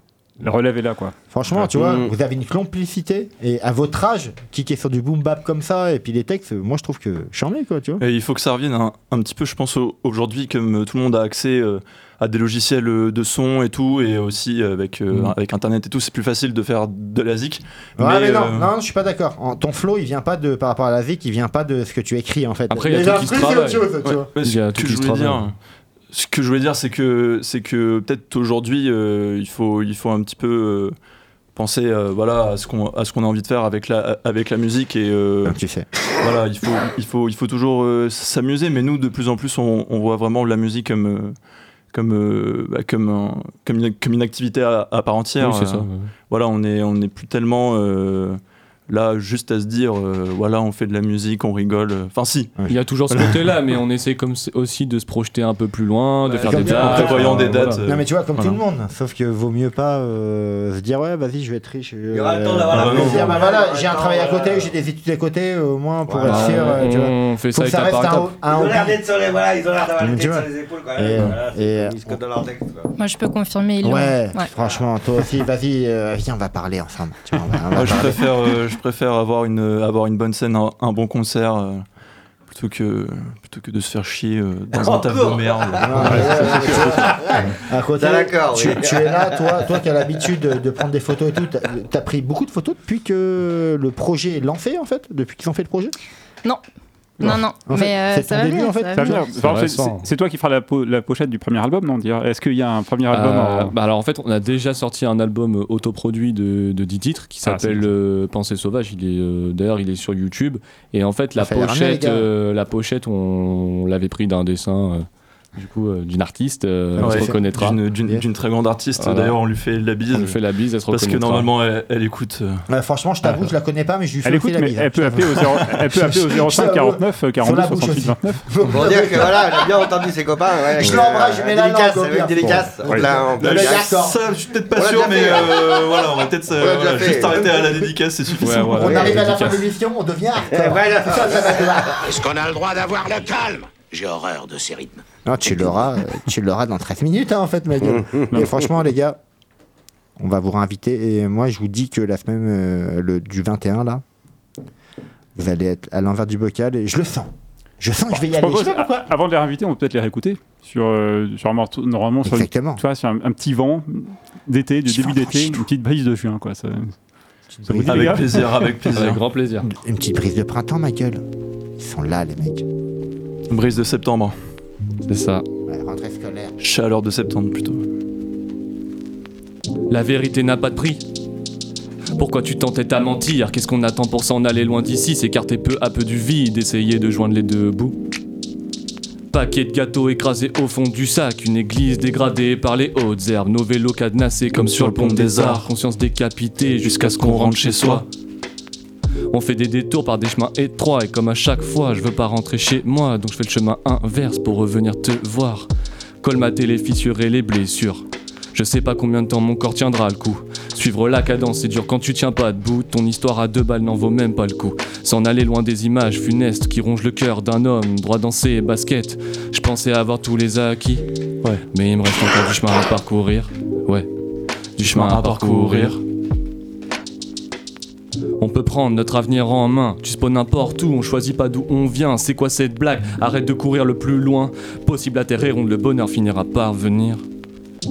C: Le relève est là, quoi.
D: Franchement, tu vois,
C: Mm.
D: vous avez une complicité. Et à votre âge, qui est sur du boom bap comme ça, et puis les textes, moi, je trouve que ai, quoi, tu vois.
G: Et il faut que ça revienne un, un petit peu, je pense, au- aujourd'hui, comme euh, tout le monde a accès euh, à des logiciels de son et tout, et aussi avec, euh,
D: Mm.
G: avec Internet et tout, c'est plus facile de faire de la zik.
D: Ouais, mais, non,
G: euh,
D: non, je suis pas d'accord. En- Ton flow, il vient pas de par rapport à la zik, il vient pas de ce que tu écris en fait.
G: Après, il y a tout qui se travaille.
D: chose, tu
G: Ouais. que je voulais dire, ce que je voulais dire, c'est que c'est que peut-être aujourd'hui, euh, il faut il faut un petit peu euh, penser euh, voilà à ce qu'on à ce qu'on a envie de faire avec la avec la musique et euh,
D: tu sais.
G: voilà il faut il faut il faut toujours euh, s'amuser mais nous de plus en plus on, on voit vraiment la musique comme comme euh, bah, comme un- comme une, comme une activité à, à part entière
H: Oui, c'est ça,
G: Euh,
H: ouais.
G: voilà on est on est plus tellement euh, là juste à se dire euh, voilà on fait de la musique on rigole enfin si
H: Il y a toujours ce côté-là, mais on essaie comme aussi de se projeter un peu plus loin, de faire des dates.
G: prévoyant des
H: euh,
G: dates,
H: voilà.
D: Non mais tu vois comme
H: Voilà.
D: tout le monde, sauf que vaut mieux pas euh, se dire ouais vas-y je vais être riche. Il
F: y aura le temps d'avoir la
D: bah voilà
F: Il y aura
D: j'ai un travail à côté, j'ai des études à côté au moins pour
H: Ouais.
D: être sûr. euh, tu vois.
H: On fait
D: Faut
H: ça
D: que ça reste un,
F: Ils ont l'air d'être sur les, voilà, ils ont l'air d'avoir
D: Mais
F: les
D: tu
F: têtes
D: vois.
F: sur les épaules quand
D: Et,
F: même.
I: Moi, je peux confirmer.
D: Ouais, franchement, toi aussi, vas-y, euh, viens, on va parler ensemble. Tu vois, on va- on va
G: Moi, je préfère, euh, je préfère avoir une, avoir une bonne scène, un, un bon concert, euh, plutôt, que, plutôt que de se faire chier euh, dans un taf de merde.
D: Tu vois, à côté,
F: T'as d'accord,
D: tu,
F: oui.
D: tu es là, toi, toi qui as l'habitude de, de prendre des photos et tout, t'as as pris beaucoup de photos depuis que le projet est lancé en fait, depuis qu'ils ont fait le projet?
I: Non. Non, non,
D: En fait,
I: mais euh, ça va
D: début,
I: venir,
D: en fait.
I: ça va
C: c'est- toi qui feras la, po- la pochette du premier album, non dire Est-ce qu'il y a un premier album
H: Euh,
C: en-
H: bah alors en fait, on a déjà sorti un album euh, autoproduit de, de 10 titres qui
C: Ah,
H: s'appelle euh, Pensée sauvage. Il est euh, d'ailleurs il est sur YouTube. Et en fait la pochette, euh, la pochette, on, l'avait pris d'un dessin. Du coup, euh, d'une artiste, euh, elle
G: Ouais,
H: se reconnaîtra.
G: D'une- D'une d'une très grande artiste.
H: Voilà.
G: D'ailleurs, on lui fait la bise.
H: On lui fait la bise, elle se
G: Parce que normalement, elle, elle écoute. euh,
D: Ouais, franchement, je t'avoue, je la connais pas, mais je lui fais
C: Elle écoute,
D: la bise.
C: elle peut appeler au, 0 elle peut appeler au 05 49 euh, 42 68 29.
F: Pour dire que voilà, elle a bien entendu ses copains. Ouais,
D: Je l'embrasse, je mets la
F: dédicace,
D: langue.
G: Ça, je suis peut-être pas sûr, mais euh, voilà, on va peut-être juste arrêter à la dédicace, c'est suffisant.
D: On arrive à la fin de l'émission, on devient
F: Eh.
J: Est-ce qu'on a le droit d'avoir le calme? J'ai horreur de ces rythmes.
D: Non, tu l'auras, euh, tu l'auras dans 13 minutes, hein, en fait, ma gueule. Mais franchement, les gars, on va vous réinviter. Et moi, je vous dis que la semaine euh, le, du 21, là, vous allez être à l'envers du bocal. Et je le sens. Je sens que je vais y aller. Je
C: propose,
D: sais pas pourquoi.
C: a- avant de les réinviter, on peut peut-être les réécouter sur, euh, sur un morceau, normalement sur, une-
D: Exactement.
C: tu vois, sur un, un petit vent d'été, du
D: Petit
C: début
D: vent
C: d'été, une petite brise de juin. Quoi, ça, ça vous dit, les
G: Avec
C: gars
G: plaisir, avec plaisir.
H: Avec grand plaisir.
D: Une petite brise de printemps, ma gueule. Ils sont là, les mecs.
G: Brise de septembre.
H: C'est ça.
D: Ouais, rentrée scolaire.
G: Chaleur de septembre plutôt.
H: La vérité n'a pas de prix. Pourquoi tu t'entêtes à mentir? Qu'est-ce qu'on attend pour s'en aller loin d'ici? S'écarter peu à peu du vide, essayer de joindre les deux bouts. Paquet de gâteaux écrasés au fond du sac, une église dégradée par les hautes herbes, nos vélos cadenassés comme sur le pont des arts, conscience décapitée jusqu'à ce qu'on rentre chez soi. On fait des détours par des chemins étroits et comme à chaque fois, je veux pas rentrer chez moi, donc je fais le chemin inverse pour revenir te voir. Colmater les fissures et les blessures. Je sais pas combien de temps mon corps tiendra le coup. Suivre la cadence, c'est dur quand tu tiens pas debout. Ton histoire à deux balles n'en vaut même pas le coup. S'en aller loin des images funestes qui rongent le cœur d'un homme, droit dans ses baskets. Je pensais avoir tous les acquis. Ouais, mais il me reste encore du chemin à parcourir. Ouais, du chemin à parcourir. On peut prendre notre avenir en main. Tu spawns n'importe où, on choisit pas d'où on vient. C'est quoi cette blague? Arrête de courir le plus loin possible atterrir, où le bonheur finira par venir.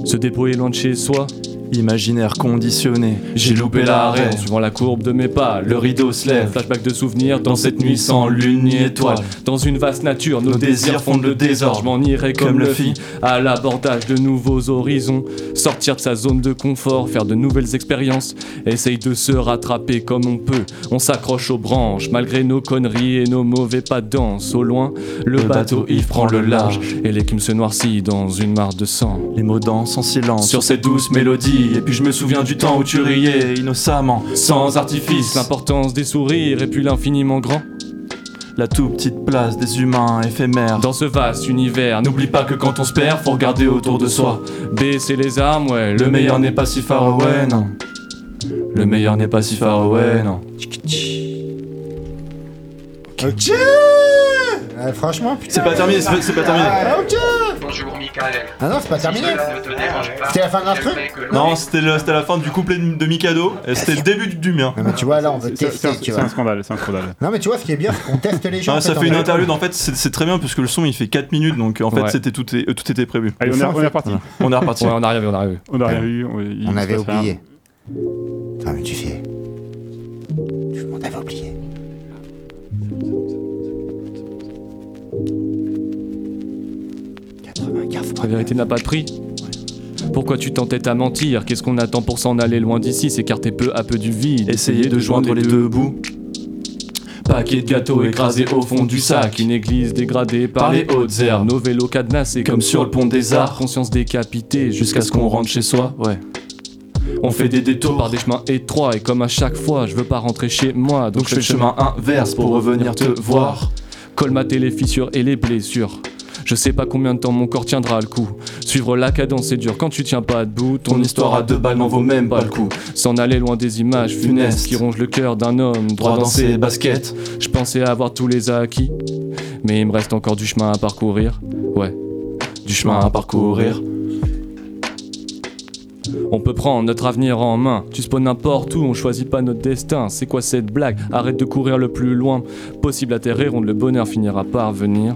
H: Se débrouiller loin de chez soi,
G: Imaginaire conditionné, j'ai loupé l'arrêt.
H: Suivant la courbe de mes pas, le rideau se lève. Flashback de souvenirs dans cette nuit sans lune ni étoile. Dans une vaste nature, nos, désirs fondent le désordre. Je m'en irai comme, le fit à l'abordage de nouveaux horizons. Sortir de sa zone de confort, faire de nouvelles expériences. Essaye de se rattraper comme on peut. On s'accroche aux branches, malgré nos conneries et nos mauvais pas de danse. Au loin, le bateau Yves prend le large et l'écume se noircit dans une mare de sang.
G: Les mots dansent en silence
H: Sur cette douce mélodie, et puis je me souviens du temps où tu riais,
G: innocemment,
H: sans artifice, l'importance des sourires et puis l'infiniment grand.
G: La toute petite place des humains éphémères.
H: Dans ce vaste univers, n'oublie pas que quand on se perd, faut regarder autour de soi. Baisser les armes, ouais, le meilleur n'est pas si far away, non. Le meilleur n'est pas si far away, non.
D: Euh, Franchement, putain.
G: C'est pas terminé, c'est pas- c'est pas terminé.
D: Ah, ok
M: Bonjour Michael.
D: Ah non, c'est pas terminé. C'était la fin de l'instru
G: Non, c'était la fin du couplet de Mikado, et c'était le début du, mien.
D: Non, mais tu vois, là, on veut
C: C'est-
D: tester,
C: C'est un, scandale, c'est un scandale.
D: Non, mais tu vois, ce qui est bien, c'est qu'on teste les gens.
G: Ah,
D: en
G: ça
D: fait,
G: une interlude en fait, c'est c'est très bien parce que le son il fait 4 minutes donc en fait
H: Ouais.
G: c'était tout, est- tout était prévu.
C: Allez, on est, on est reparti.
G: On est reparti.
H: Ouais, on arrive, on arrive.
C: On a rien eu. On,
D: avait
C: rien.
D: oublié. Ah, mais tu
H: La vérité n'a pas de prix. Pourquoi tu t'entêtes à mentir? Qu'est-ce qu'on attend pour s'en aller loin d'ici? S'écarter peu à peu du vide.
G: Essayer de joindre les deux bouts.
H: Paquet de gâteaux écrasés au fond du sac. Une église dégradée par les hautes herbes. Nos vélos cadenassés comme sur le pont des arts. Conscience décapitée jusqu'à ce qu'on rentre chez soi.
G: Ouais.
H: On fait des détours par des chemins étroits. Et comme à chaque fois, je veux pas rentrer chez moi. Donc je fais le chemin inverse pour revenir te voir. Colmater les fissures et les blessures. Je sais pas combien de temps mon corps tiendra le coup. Suivre la cadence c'est dur quand tu tiens pas debout. Ton histoire à deux balles n'en vaut même pas le coup. S'en aller loin des images funestes qui rongent le cœur d'un homme droit dans ses baskets. Je pensais avoir tous les acquis, mais il me reste encore du chemin à parcourir. Ouais, du chemin à parcourir. On peut prendre notre avenir en main. Tu spawns n'importe où, on choisit pas notre destin. C'est quoi cette blague? Arrête de courir le plus loin possible atterrir, on le bonheur finira par venir.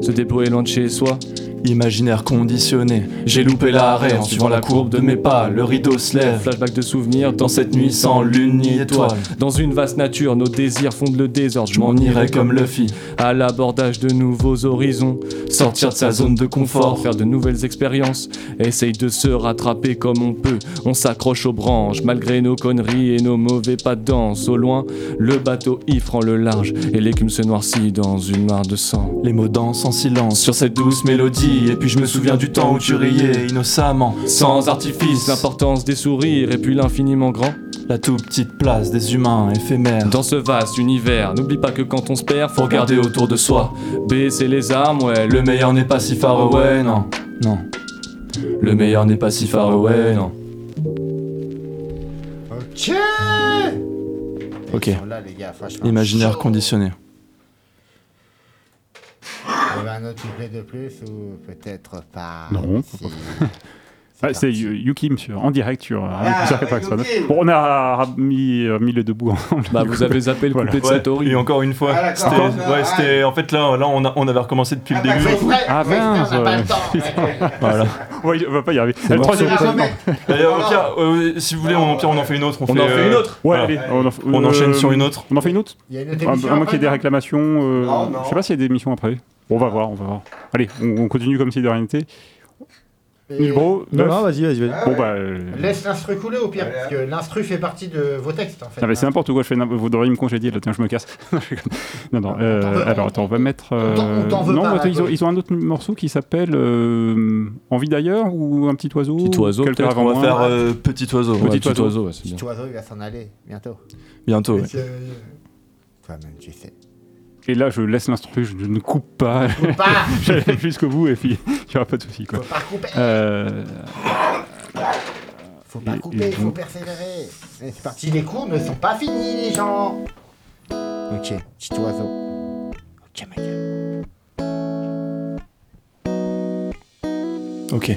H: Se déployer loin de chez soi.
G: Imaginaire conditionné,
H: J'ai loupé l'arrêt en suivant la courbe de mes pas. Le rideau se lève. Flashback de souvenirs dans cette nuit sans lune ni étoile. Dans une vaste nature, nos désirs fondent le désordre. Je m'en irai comme Luffy à l'abordage de nouveaux horizons. Sortir de sa zone de confort, faire de nouvelles expériences. Essaye de se rattraper comme on peut. On s'accroche aux branches malgré nos conneries et nos mauvais pas de danse. Au loin, le bateau y prend le large et l'écume se noircit dans une mare de sang.
G: les mots dansent en silence.
H: Sur cette douce mélodie, et puis je me souviens du temps où tu riais,
G: innocemment,
H: sans artifice, l'importance des sourires et puis l'infiniment grand.
G: la toute petite place des humains éphémères.
H: Dans ce vaste univers, n'oublie pas que quand on se perd, faut regarder autour de soi. Baisser les armes, ouais, le meilleur n'est pas si far away, non.
G: Non.
H: Le meilleur n'est pas si far away, non.
D: Ok
G: Ok. Conditionné.
D: Avait un autre couplet de plus ou peut-être pas
C: Non.
D: Si.
C: Ah, c'est Yu- Yukim sur, en direct sur,
F: Ah,
C: sur 99.
F: Yukim.
C: Bon, on a mis, euh, mis les deux bouts ensemble.
H: Bah, vous avez zappé le
C: Voilà.
H: couplet de
G: Ouais,
H: Satori.
G: et encore une fois,
F: Ah,
G: c'était, ouais, c'était, en fait là, là on, a- on avait recommencé depuis le
D: Ah, bah,
G: début.
D: exprès,
C: Ah,
D: n'a pas
C: ouais.
D: le temps.
G: Voilà.
C: on, va, pas y arriver. Le troisième
G: euh, euh, si vous voulez, on, pire, on en fait une autre. On,
H: On
G: fait,
H: en fait
G: euh,
H: une autre
C: Ouais,
G: voilà.
C: allez, on, en-
G: On
C: euh,
G: enchaîne sur une autre.
C: On en fait une autre
D: Il y a une autre
C: À moins qu'il y ait des réclamations. euh. Je sais pas s'il y a des émissions après. On va voir, on va voir. Allez, on, on continue comme si de rien n'était. Nilbro,
E: Non, vas-y, vas-y, vas-y.
C: Bon, bah. euh,
D: Laisse l'instru couler au pire, parce que l'instru fait partie de vos textes en fait.
C: Ah mais c'est n'importe quoi, je fais vous devriez me congédier là, tiens je me casse. non non, euh, alors attends on va mettre... euh,
D: on veut
C: non
D: pas,
C: ils, ont,
D: Marco.
C: ils ont un autre morceau qui s'appelle euh, Envie d'ailleurs ou Un petit oiseau
H: Petit oiseau,
C: avant
G: On va
C: moi
G: faire euh, Petit Oiseau.
H: Ouais,
C: Petit oiseau.
H: oiseau, ouais, c'est bien.
D: Petit oiseau, il va s'en aller bientôt.
G: Bientôt.
D: Toi-même, tu sais.
C: Et là je laisse l'instru, je ne coupe pas,
D: Coupe pas
C: j'allais jusqu'au bout et puis il n'y aura pas de souci quoi.
D: Faut pas couper
C: Euh,
D: Faut pas
C: et-
D: couper,
C: et
D: faut
C: donc-
D: persévérer. C'est parti, les cours ne sont pas finis, les gens. Ok, petit oiseau. Ok, ma gueule.
G: Ok.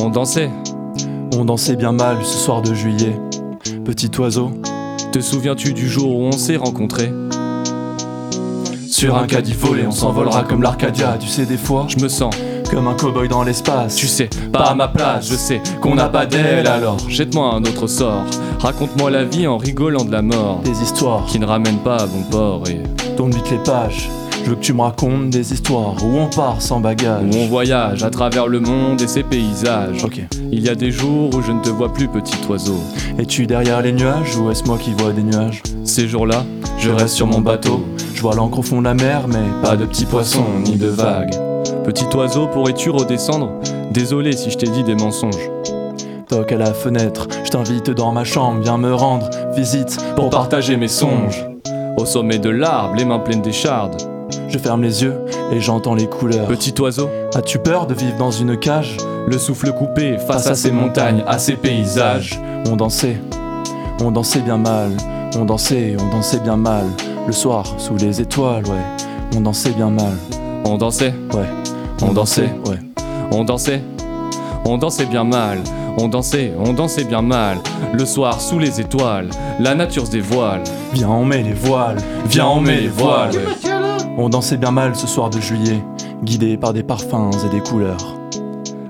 H: On dansait.
G: On dansait bien mal ce soir de juillet. Petit oiseau.
H: Te souviens-tu du jour où on s'est rencontrés Sur un caddie volé, on s'envolera comme l'Arcadia.
G: Tu sais, des fois,
H: Je me sens
G: Comme un cow-boy dans l'espace.
H: Tu sais, pas à ma place, je sais qu'on n'a pas d'aile alors. Jette-moi un autre sort. Raconte-moi la vie en rigolant de la mort.
G: Des histoires
H: qui ne ramènent pas à bon port et.
G: Tourne vite les pages. Je veux que tu me racontes des histoires où on part sans bagage.
H: Où on voyage à travers le monde et ses paysages.
G: Ok.
H: Il y a des jours où je ne te vois plus, petit oiseau.
G: Es-tu derrière les nuages ou est-ce moi qui vois des nuages?
H: Ces jours-là, je reste sur mon bateau.
G: Je vois l'encre au fond de la mer, mais
H: Pas de petits poissons ni de vagues. Petit oiseau, pourrais-tu redescendre? Désolé si je t'ai dit des mensonges.
G: toque à la fenêtre. Je t'invite dans ma chambre, viens me rendre visite
H: Pour partager mes songes. Au sommet de l'arbre, les mains pleines d'échardes.
G: Je ferme les yeux et j'entends les couleurs.
H: Petit oiseau,
G: As-tu peur de vivre dans une cage?
H: le souffle coupé face à ces montagnes, à ces paysages.
G: On dansait, on dansait bien mal. On dansait, on dansait bien mal. Le soir, sous les étoiles, ouais. On dansait bien mal.
H: On dansait,
G: Ouais.
H: on dansait,
G: Ouais.
H: on dansait? On dansait bien mal, on dansait, on dansait bien mal. Le soir sous les étoiles, la nature se dévoile.
G: Viens, on met les voiles.
H: Viens, on met les voiles.
G: On dansait bien mal ce soir de juillet, guidé par des parfums et des couleurs.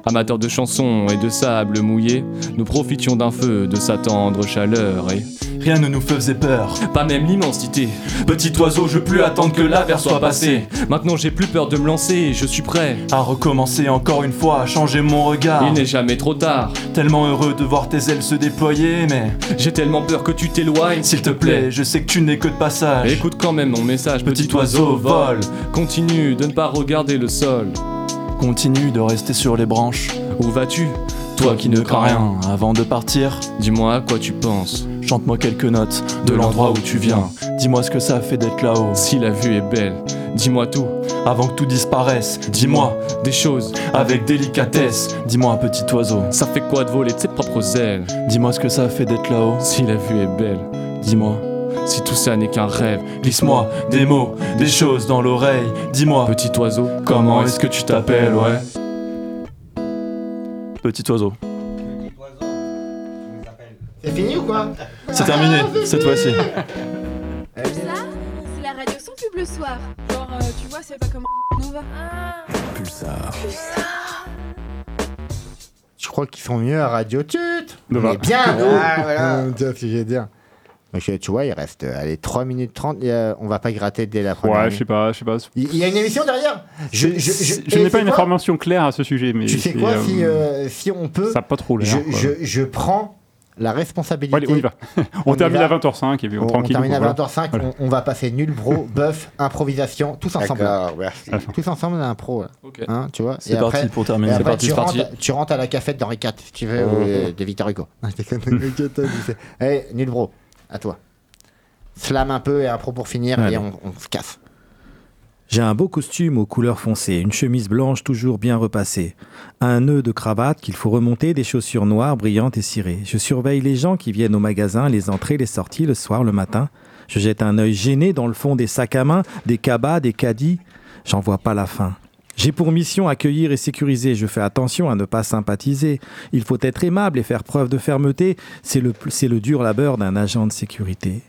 H: Amateurs de chansons et de sable mouillé, nous profitions d'un feu, de sa tendre chaleur et
G: Rien ne nous faisait peur.
H: pas même l'immensité. Petit oiseau, je veux plus attendre que l'aver soit passé. Maintenant j'ai plus peur de me lancer, je suis prêt.
G: À recommencer encore une fois, à changer mon regard.
H: Il n'est jamais trop tard.
G: Tellement heureux de voir tes ailes se déployer, mais
H: J'ai tellement peur que tu t'éloignes,
G: s'il te plaît, je sais que tu n'es que de passage.
H: Écoute quand même mon message, petit,
G: Petit oiseau, vole.
H: Continue de ne pas regarder le sol.
G: Continue de rester sur les branches.
H: Où vas-tu?
G: Toi qui ne crains rien, avant de partir,
H: Dis-moi à quoi tu penses.
G: Chante-moi quelques notes de l'endroit où tu viens. Dis-moi ce que ça fait d'être là-haut.
H: Si la vue est belle, dis-moi tout.
G: Avant que tout disparaisse, dis-moi
H: Des choses,
G: avec délicatesse. Dis-moi, petit oiseau,
H: ça fait quoi de voler de ses propres ailes?
G: Dis-moi ce que ça fait d'être là-haut.
H: Si la vue est belle,
G: Dis-moi,
H: si tout ça n'est qu'un rêve,
G: glisse-moi des mots, des choses dans l'oreille. Dis-moi,
H: petit oiseau, comment est-ce que tu t'appelles, ouais
G: petit oiseau.
D: C'est fini ou quoi
G: C'est terminé, cette fois-ci.
K: Ça, c'est la radio sans pub le soir. Genre, euh, tu vois, c'est pas comme Nova.
D: Pulsar. Je crois qu'ils sont mieux à Radio Tut.
C: Nova.
D: Mais bien.
N: Ah, voilà.
D: Ce que dire. Donc, tu vois, il reste euh, allez, 3 minutes 30. et, euh, on va pas gratter dès la première.
C: Ouais, je sais pas, je sais pas.
D: Il y a une émission derrière Je, je, je,
C: Je
D: et
C: n'ai pas une information claire à ce sujet, mais
D: Tu sais quoi
C: euh,
D: si, euh, si on peut,
C: ça pas trop l'air.
D: je,
C: quoi.
D: je, je prends la responsabilité.
C: Allez, on y va.
D: On
C: On termine
D: va.
C: à 20h05 et puis on,
D: On, on
C: tranquille.
D: termine à
C: voilà.
D: 20h05,
C: Voilà.
D: on, on va passer nul, bro, bœuf, improvisation, tous ensemble.
N: Merci.
D: Tous ensemble, on a un pro. là.
H: Ok.
D: Hein, tu vois
G: C'est parti pour terminer.
D: après,
G: parti,
D: tu,
G: parti.
D: rentres, tu rentres à la cafette d'Henri IV, si tu veux, ou euh, de Victor Hugo. Allez, nul bro, à toi. Slam un peu et un pro pour finir
E: Allez.
D: et on, on se casse.
E: J'ai un beau costume aux couleurs foncées, une chemise blanche toujours bien repassée, un nœud de cravate qu'il faut remonter, des chaussures noires brillantes et cirées. Je surveille les gens qui viennent au magasin, les entrées, les sorties, le soir, le matin. Je jette un œil gêné dans le fond des sacs à main, des cabas, des caddies. J'en vois pas la fin. J'ai pour mission accueillir et sécuriser. Je fais attention à ne pas sympathiser. Il faut être aimable et faire preuve de fermeté. C'est le, c'est le dur labeur d'un agent de sécurité.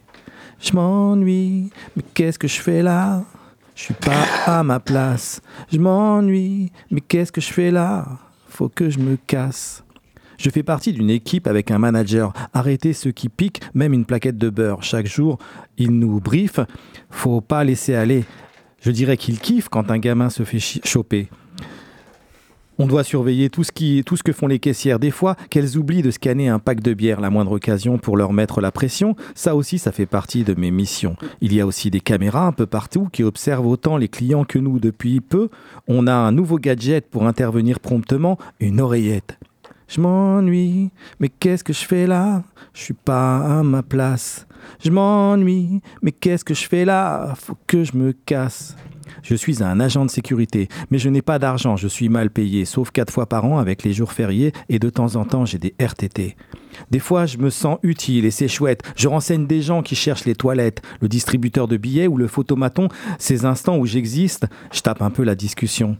E: Je m'ennuie, mais qu'est-ce que je fais là? Je suis pas à ma place. Je m'ennuie, mais qu'est-ce que je fais là? Faut que je me casse. Je fais partie d'une équipe avec un manager. Arrêtez ceux qui piquent, même une plaquette de beurre. Chaque jour, il nous brief. Faut pas laisser aller. Je dirais qu'il kiffe quand un gamin se fait choper. On doit surveiller tout ce, qui, tout ce que font les caissières. Des fois, qu'elles oublient de scanner un pack de bière la moindre occasion pour leur mettre la pression. Ça aussi, ça fait partie de mes missions. Il y a aussi des caméras un peu partout qui observent autant les clients que nous depuis peu. On a un nouveau gadget pour intervenir promptement, une oreillette. Je m'ennuie, mais qu'est-ce que je fais là? Je suis pas à ma place. Je m'ennuie, mais qu'est-ce que je fais là? Faut que je me casse. Je suis un agent de sécurité, mais je n'ai pas d'argent, je suis mal payé, sauf quatre fois par an avec les jours fériés et de temps en temps j'ai des RTT. Des fois je me sens utile et c'est chouette, je renseigne des gens qui cherchent les toilettes, le distributeur de billets ou le photomaton, ces instants où j'existe, je tape un peu la discussion.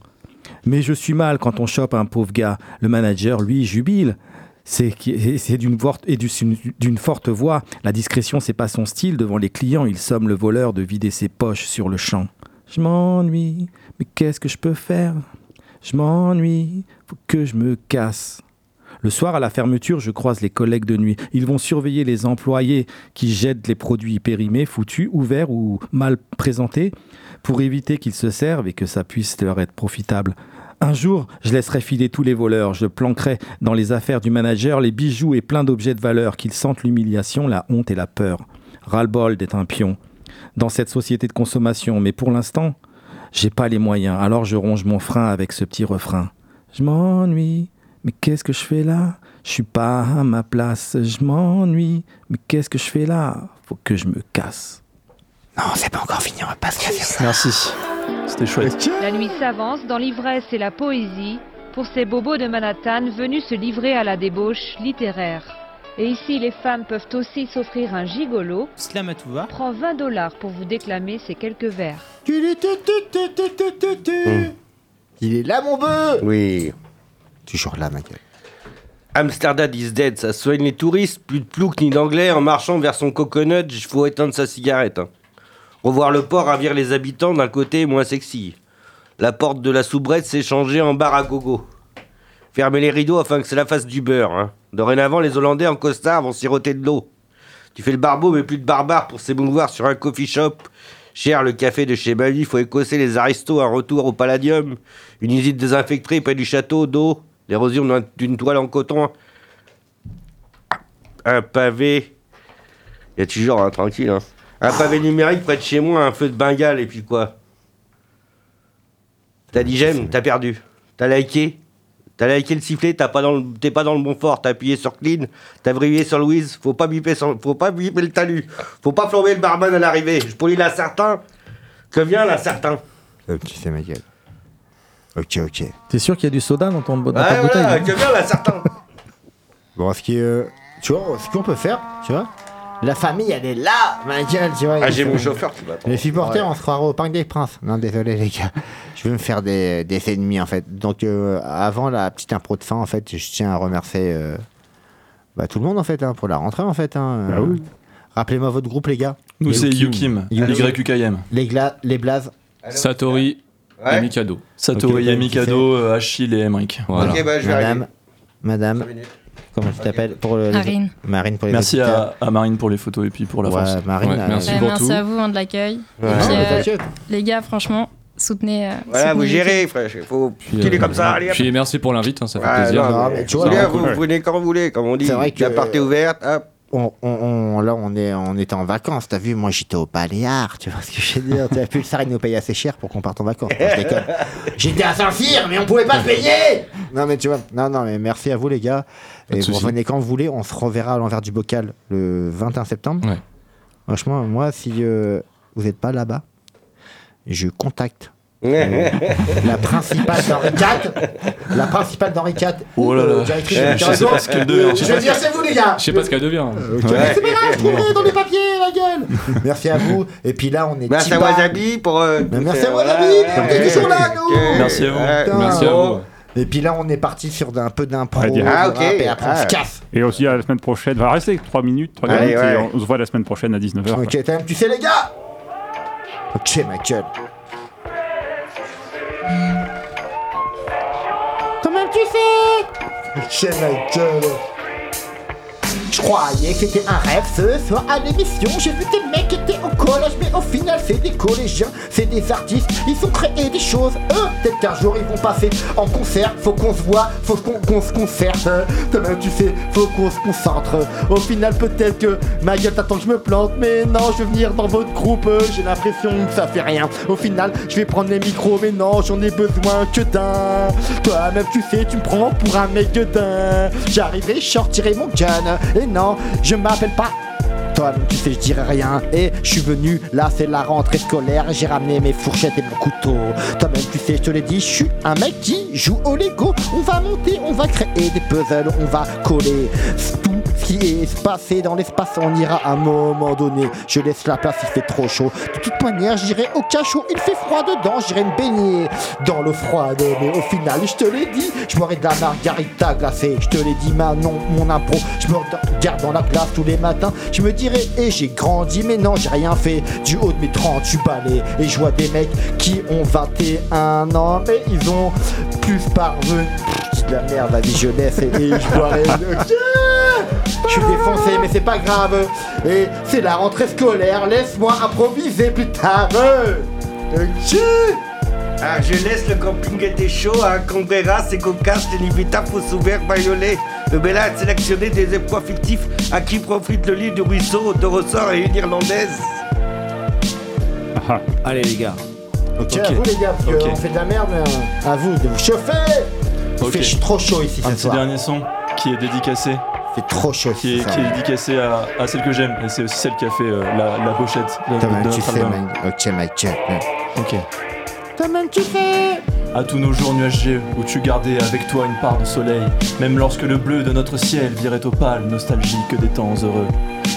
E: Mais je suis mal quand on chope un pauvre gars, le manager lui jubile. C'est d'une d'une forte voix. La discrétion, c'est pas son style. Devant les clients, il somme le voleur de vider ses poches sur le champ. Je m'ennuie, mais qu'est-ce que je peux faire? Je m'ennuie, faut que je me casse. Le soir, à la fermeture, je croise les collègues de nuit. Ils vont surveiller les employés qui jettent les produits périmés, foutus, ouverts ou mal présentés, pour éviter qu'ils se servent et que ça puisse leur être profitable. Un jour, je laisserai filer tous les voleurs, je planquerai dans les affaires du manager les bijoux et plein d'objets de valeur, qu'ils sentent l'humiliation, la honte et la peur. Ras-le-bol d'être un pion dans cette société de consommation, mais pour l'instant, j'ai pas les moyens, alors je ronge mon frein avec ce petit refrain. Je m'ennuie, mais qu'est-ce que je fais là? Je suis pas à ma place, je m'ennuie, mais qu'est-ce que je fais là? Faut que je me casse.
D: Non, c'est pas encore fini, on va pas se casser.
G: Merci. C'était chouette.
O: La nuit s'avance dans l'ivresse et la poésie pour ces bobos de Manhattan venus se livrer à la débauche littéraire. Et ici, les femmes peuvent aussi s'offrir un gigolo.
P: Slamatouva.
O: Prend 20 dollars pour vous déclamer ces quelques vers.
D: Il est là, mon bœuf
F: Oui.
D: Toujours là, ma gueule.
F: Amsterdam is dead, ça soigne les touristes, plus de plouc ni d'anglais, en marchant vers son coconut, il faut éteindre sa cigarette. hein. Revoir le port ravir les habitants d'un côté moins sexy. La porte de la soubrette s'est changée en bar à gogo. Fermez les rideaux afin que cela fasse du beurre. hein. Dorénavant, les Hollandais en costard vont siroter de l'eau. Tu fais le barbeau, mais plus de barbare pour s'émouvoir sur un coffee shop. Cher le café de chez Bali, faut écosser les aristos un retour au palladium. Une usine désinfectée près du château d'eau. L'érosion d'un- d'une toile en coton. Un pavé. Il y a toujours, hein, tranquille. hein. Un pavé numérique près de chez moi, un feu de Bengale, et puis quoi? T'as dit j'aime, t'as perdu. T'as liké? T'as liké le sifflet, t'as pas dans le- t'es pas dans le bon fort, t'as appuyé sur clean, t'as brillé sur Louise, faut pas biper, faut pas biper le talus, faut pas plomber le barman à l'arrivée. Je polis la certain. Que vient la certain
D: tu sais, ma gueule. Ok, ok.
E: T'es sûr qu'il y a du soda dans, ton, dans ta
F: Ouais,
E: bouteille
F: voilà,
E: hein
F: que vient la certain
D: Bon, ce qui est. euh, tu vois, ce qu'on peut faire, tu vois La famille, elle est là, ma gueule, tu vois.
F: Ah, j'ai mon chauffeur qui m'attend.
D: Les supporters,
F: Ouais.
D: on se croirait au Parc des Princes. Non, désolé, les gars. Je vais me faire des, des ennemis, en fait. Donc, euh, avant la petite impro de fin, en fait, je tiens à remercier euh, bah, tout le monde, en fait, hein, pour la rentrée, en fait. hein.
C: Bah oui.
D: Rappelez-moi votre groupe, les gars.
G: Nous, c'est Yukim.
D: Yukim. Les, gla- les blazes.
H: Satori
F: Ouais.
H: et Mikado.
G: Satori
D: Ok,
G: et Mikado, euh, Achille et Emmerich.
H: Voilà.
F: Ok, bah, je vais
D: Madame,
F: arriver.
D: madame, comment tu t'appelles pour le, les-
I: Marine.
D: Marine pour les
G: Merci à, à Marine pour les photos et puis pour la
D: Ouais,
G: force.
D: Marine,
H: Ouais,
D: euh,
H: merci
I: Euh,
H: pour
I: merci
H: tout.
I: à vous hein, de l'accueil.
F: Ouais.
I: Euh, les gars, franchement, soutenez. euh,
F: Voilà,
I: soutenez
F: vous gérez, frère. Faut est
H: euh,
F: comme ça, allez.
H: Puis merci pour l'invite, hein, ça fait
F: Ouais,
H: plaisir.
F: non,
D: Non,
F: mais
D: mais tu
F: tu
D: vois,
F: vois,
D: c'est
F: vous,
D: cool.
F: vous venez quand vous voulez, comme on dit.
D: C'est vrai que-
F: La porte est ouverte, hop.
D: On, on- on- là, on, est, on était en vacances. T'as vu, moi, j'étais au Baléares. Tu vois ce que je veux dire T'as pu le nous paye assez cher pour qu'on parte en vacances. J'étais à Saint-Cyr, mais on pouvait pas se payer Non, mais tu vois, non, non, mais merci à vous, les gars.
H: Pas
D: Et vous revenez quand vous voulez. On se reverra à l'envers du bocal le 21 septembre.
H: Ouais.
D: Franchement, moi, si euh, vous n'êtes pas là-bas, je contacte. Euh, la principale d'Henri IV, la principale d'Henri IV,
G: Oh là
D: euh,
G: là.
D: directrice
G: Eh,
D: du
G: je sais pas ce qu'elle devient.
D: Je veux dire, c'est vous les gars.
H: Je sais pas ce qu'elle devient. hein.
D: Ok, C'est pas grave, trouvez dans les papiers, la gueule. Merci à vous. Et puis là, on est.
F: Merci à. Wasabi pour. euh,
D: merci à. Wasabi,
F: Voilà,
D: on est
F: ouais,
D: toujours là, nous.
G: Merci à vous.
F: Ouais.
D: Putain.
H: Merci à vous.
D: Et puis là, on est parti sur d'un peu d'impro.
C: Ouais.
F: Ah, ok.
D: rap, Et après, on se
F: Ah.
D: casse.
C: Et aussi à la semaine prochaine. Va rester 3 minutes, 3
F: Allez,
C: minutes
F: ouais.
C: et on se voit la semaine prochaine à 19h.
D: Ok, t'as- tu sais, les gars. Ok, ma gueule. Tu Ok, ma gueule. Je croyais que c'était un rêve ce soir à l'émission. J'ai vu des mecs qui étaient au collège, mais au final, c'est des collégiens, c'est des artistes. Ils ont créé des choses. Eux, peut-être qu'un jour ils vont passer en concert. Faut qu'on se voit, faut qu'on se concerte. Toi-même, tu sais, faut qu'on se concentre. Au final, peut-être que ma gueule t'attend que je me plante, mais non, je vais venir dans votre groupe. J'ai l'impression que ça fait rien. Au final, je vais prendre les micros, mais non, j'en ai besoin que d'un. Toi-même, tu sais, tu me prends pour un mec d'un. J'arriverai, je sortirai mon gun. Non, je m'appelle pas. Toi, tu sais, je dirais rien. Et je suis venu, là, c'est la rentrée scolaire. J'ai ramené mes fourchettes et mon couteau. Toi-même, tu sais, je te l'ai dit, je suis un mec qui joue au Lego. On va monter, on va créer des puzzles, on va coller ce qui est passé dans l'espace, on ira à un moment donné. Je laisse la place, il fait trop chaud. De toute manière, j'irai au cachot, il fait froid dedans, j'irai me baigner dans le froid. Mais au final, je te l'ai dit, je boirai de la margarita glacée. Je te l'ai dit, maintenant, mon impro, je me regarde dans la glace tous les matins. Je me dirais, et j'ai grandi, mais non, j'ai rien fait. Du haut de mes 38 balais, et je vois des mecs qui ont 21 ans, mais ils ont plus parvenu. De la merde, la vie, je laisse et, et je boirai. Je suis défoncé, mais c'est pas grave. Et c'est la rentrée scolaire, laisse-moi improviser plus tard. Ok.
F: Ah, je laisse le camping était chaud, hein, verra, c'est cocasse, les limita faux ouvert violet. Le Bella a sélectionné des emplois fictifs à qui profite le lit du ruisseau de ressort et une irlandaise?
E: Allez les gars.
D: Ok, à vous les gars, parce qu'on fait de la merde, mais euh, à vous de vous chauffer. Il fait trop chaud ici
G: Un
D: ce
G: petit
D: soir.
G: dernier son qui est dédicacé.
D: C'est trop chaud
G: Qui est,
D: ce soir.
G: qui est dédicacé à, à celle que j'aime. Et c'est aussi celle qui a fait euh, la, la pochette de,
D: Toi-même,
G: de
D: tu
G: notre
D: sais,
G: album.
D: man. Ok, Mike, check.
G: Ok.
D: Toi-même, tu sais.
G: À tous nos jours nuageux, où tu gardais avec toi une part de soleil, même lorsque le bleu de notre ciel virait opale, nostalgique des temps heureux.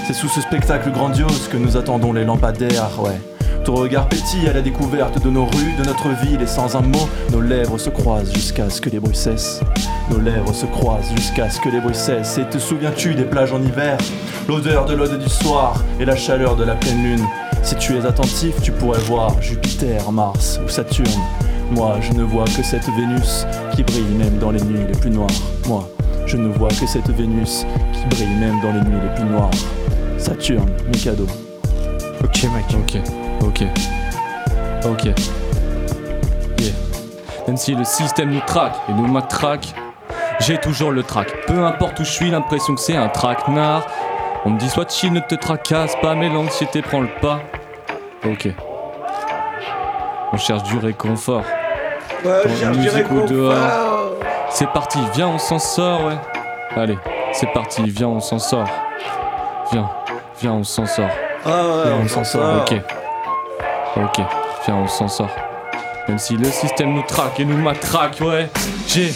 G: C'est sous ce spectacle grandiose que nous attendons les lampadaires, ouais. Ton regard pétille à la découverte de nos rues, de notre ville, et sans un mot, nos lèvres se croisent jusqu'à ce que les bruits cessent. Nos lèvres se croisent jusqu'à ce que les bruits cessent. Et te souviens-tu des plages en hiver? L'odeur de l'ode du soir et la chaleur de la pleine lune. Si tu es attentif, tu pourrais voir Jupiter, Mars ou Saturne. Moi, je ne vois que cette Vénus qui brille même dans les nuits les plus noires. Moi, je ne vois que cette Vénus qui brille même dans les nuits les plus noires. Saturne, Mikado.
D: Ok, mec.
H: Ok, ok. Ok. Yeah. Même si le système nous traque et nous matraque, j'ai toujours le trac. Peu importe où je suis, l'impression que c'est un traquenard. On me dit soit chill, ne te tracasse pas, mais l'anxiété prend le pas. Ok. On cherche du réconfort.
F: Ouais, cherche du réconfort.
H: dehors. C'est parti, viens, on s'en sort, ouais. Allez, c'est parti, viens, on s'en sort. Viens, viens, on s'en sort.
F: Ah ouais,
H: Viens,
F: on s'en sort.
H: Ok. Ok, viens, on s'en sort. Même si le système nous traque et nous matraque, ouais. J'ai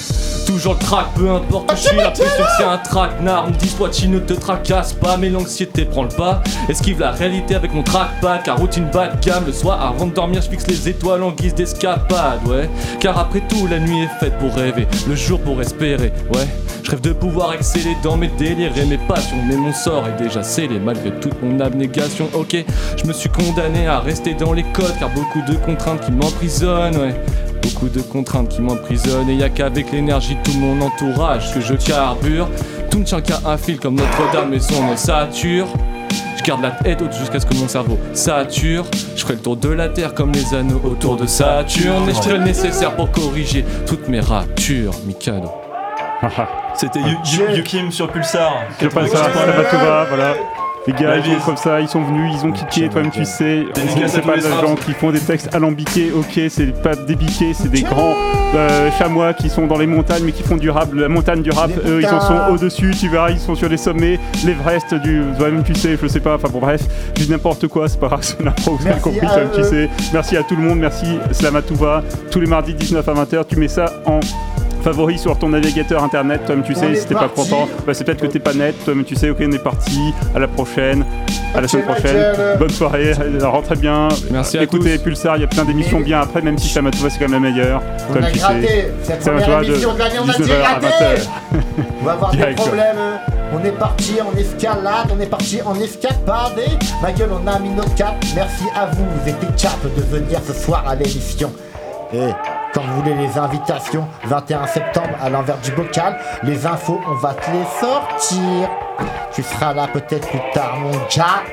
H: toujours le trac, peu importe où je suis, l'impression que c'est un traquenard. Me dis soit chill, ne te tracasse pas, mais l'anxiété prend le pas. Esquive la réalité avec mon trackpad, car routine bas de gamme. Le soir, avant de dormir, je fixe les étoiles en guise d'escapade, ouais. Car après tout, la nuit est faite pour rêver, le jour pour espérer, ouais. Je rêve de pouvoir exceller dans mes délires et mes passions, mais mon sort est déjà scellé malgré toute mon abnégation. Ok, je me suis condamné à rester dans les codes, car beaucoup de contraintes qui m'emprisonnent, ouais. Beaucoup de contraintes qui m'emprisonnent et y a qu'avec l'énergie de tout mon entourage que je carbure. Tout ne tient qu'à un fil comme Notre-Dame et son ossature. Je garde la tête haute jusqu'à ce que mon cerveau sature. Je ferai le tour de la terre comme les anneaux autour de Saturne. Et je ferai le nécessaire pour corriger toutes mes ratures, Mikado.
G: C'était Yu- Yukim sur Pulsar.
C: Je passe ça, ça va tout va, voilà. Les gars,
G: La
C: ils sont comme ça, ils sont venus, ils ont kické, toi-même tu sais. C'est
G: tous
C: pas
G: les
C: des gens qui font des textes alambiqués, ok, c'est pas débiqués, c'est des grands euh, chamois qui sont dans les montagnes mais qui font du rap, la montagne du rap, eux ils en sont au-dessus, tu verras, ils sont sur les sommets, l'Everest du. Toi-même tu sais, je sais pas, enfin bon bref, je dis n'importe quoi, c'est pas grave, c'est une impro, vous avez compris, toi-même tu sais. Merci à tout le monde, merci Slamatouva, tous les mardis 19 à 20h, tu mets ça en favori sur ton navigateur internet, toi-même tu sais, si t'es pas content, bah, c'est peut-être que t'es pas net, toi-même tu sais, ok on est parti, à la prochaine, à la semaine prochaine, bonne soirée, euh, rentrez bien,
H: Merci à
C: écoutez
H: tous.
C: Pulsar, il y a plein d'émissions bien après, même si Shamatova c'est quand même la meilleure,
D: On
C: comme
D: a
C: tu
D: gratté.
C: sais. Shamatova
D: première émission de l'année, on a
C: 19h à
D: gratté.
C: 20h.
D: On va avoir
C: Direct.
D: des problèmes. On est parti en escalade, on est parti en escapade. Ma gueule, on a mis nos cap. Merci à vous, vous étiez cap de venir ce soir à l'émission. Et quand vous voulez les invitations, 21 septembre à l'envers du bocal, les infos, on va te les sortir. Tu seras là peut-être plus tard, mon gars.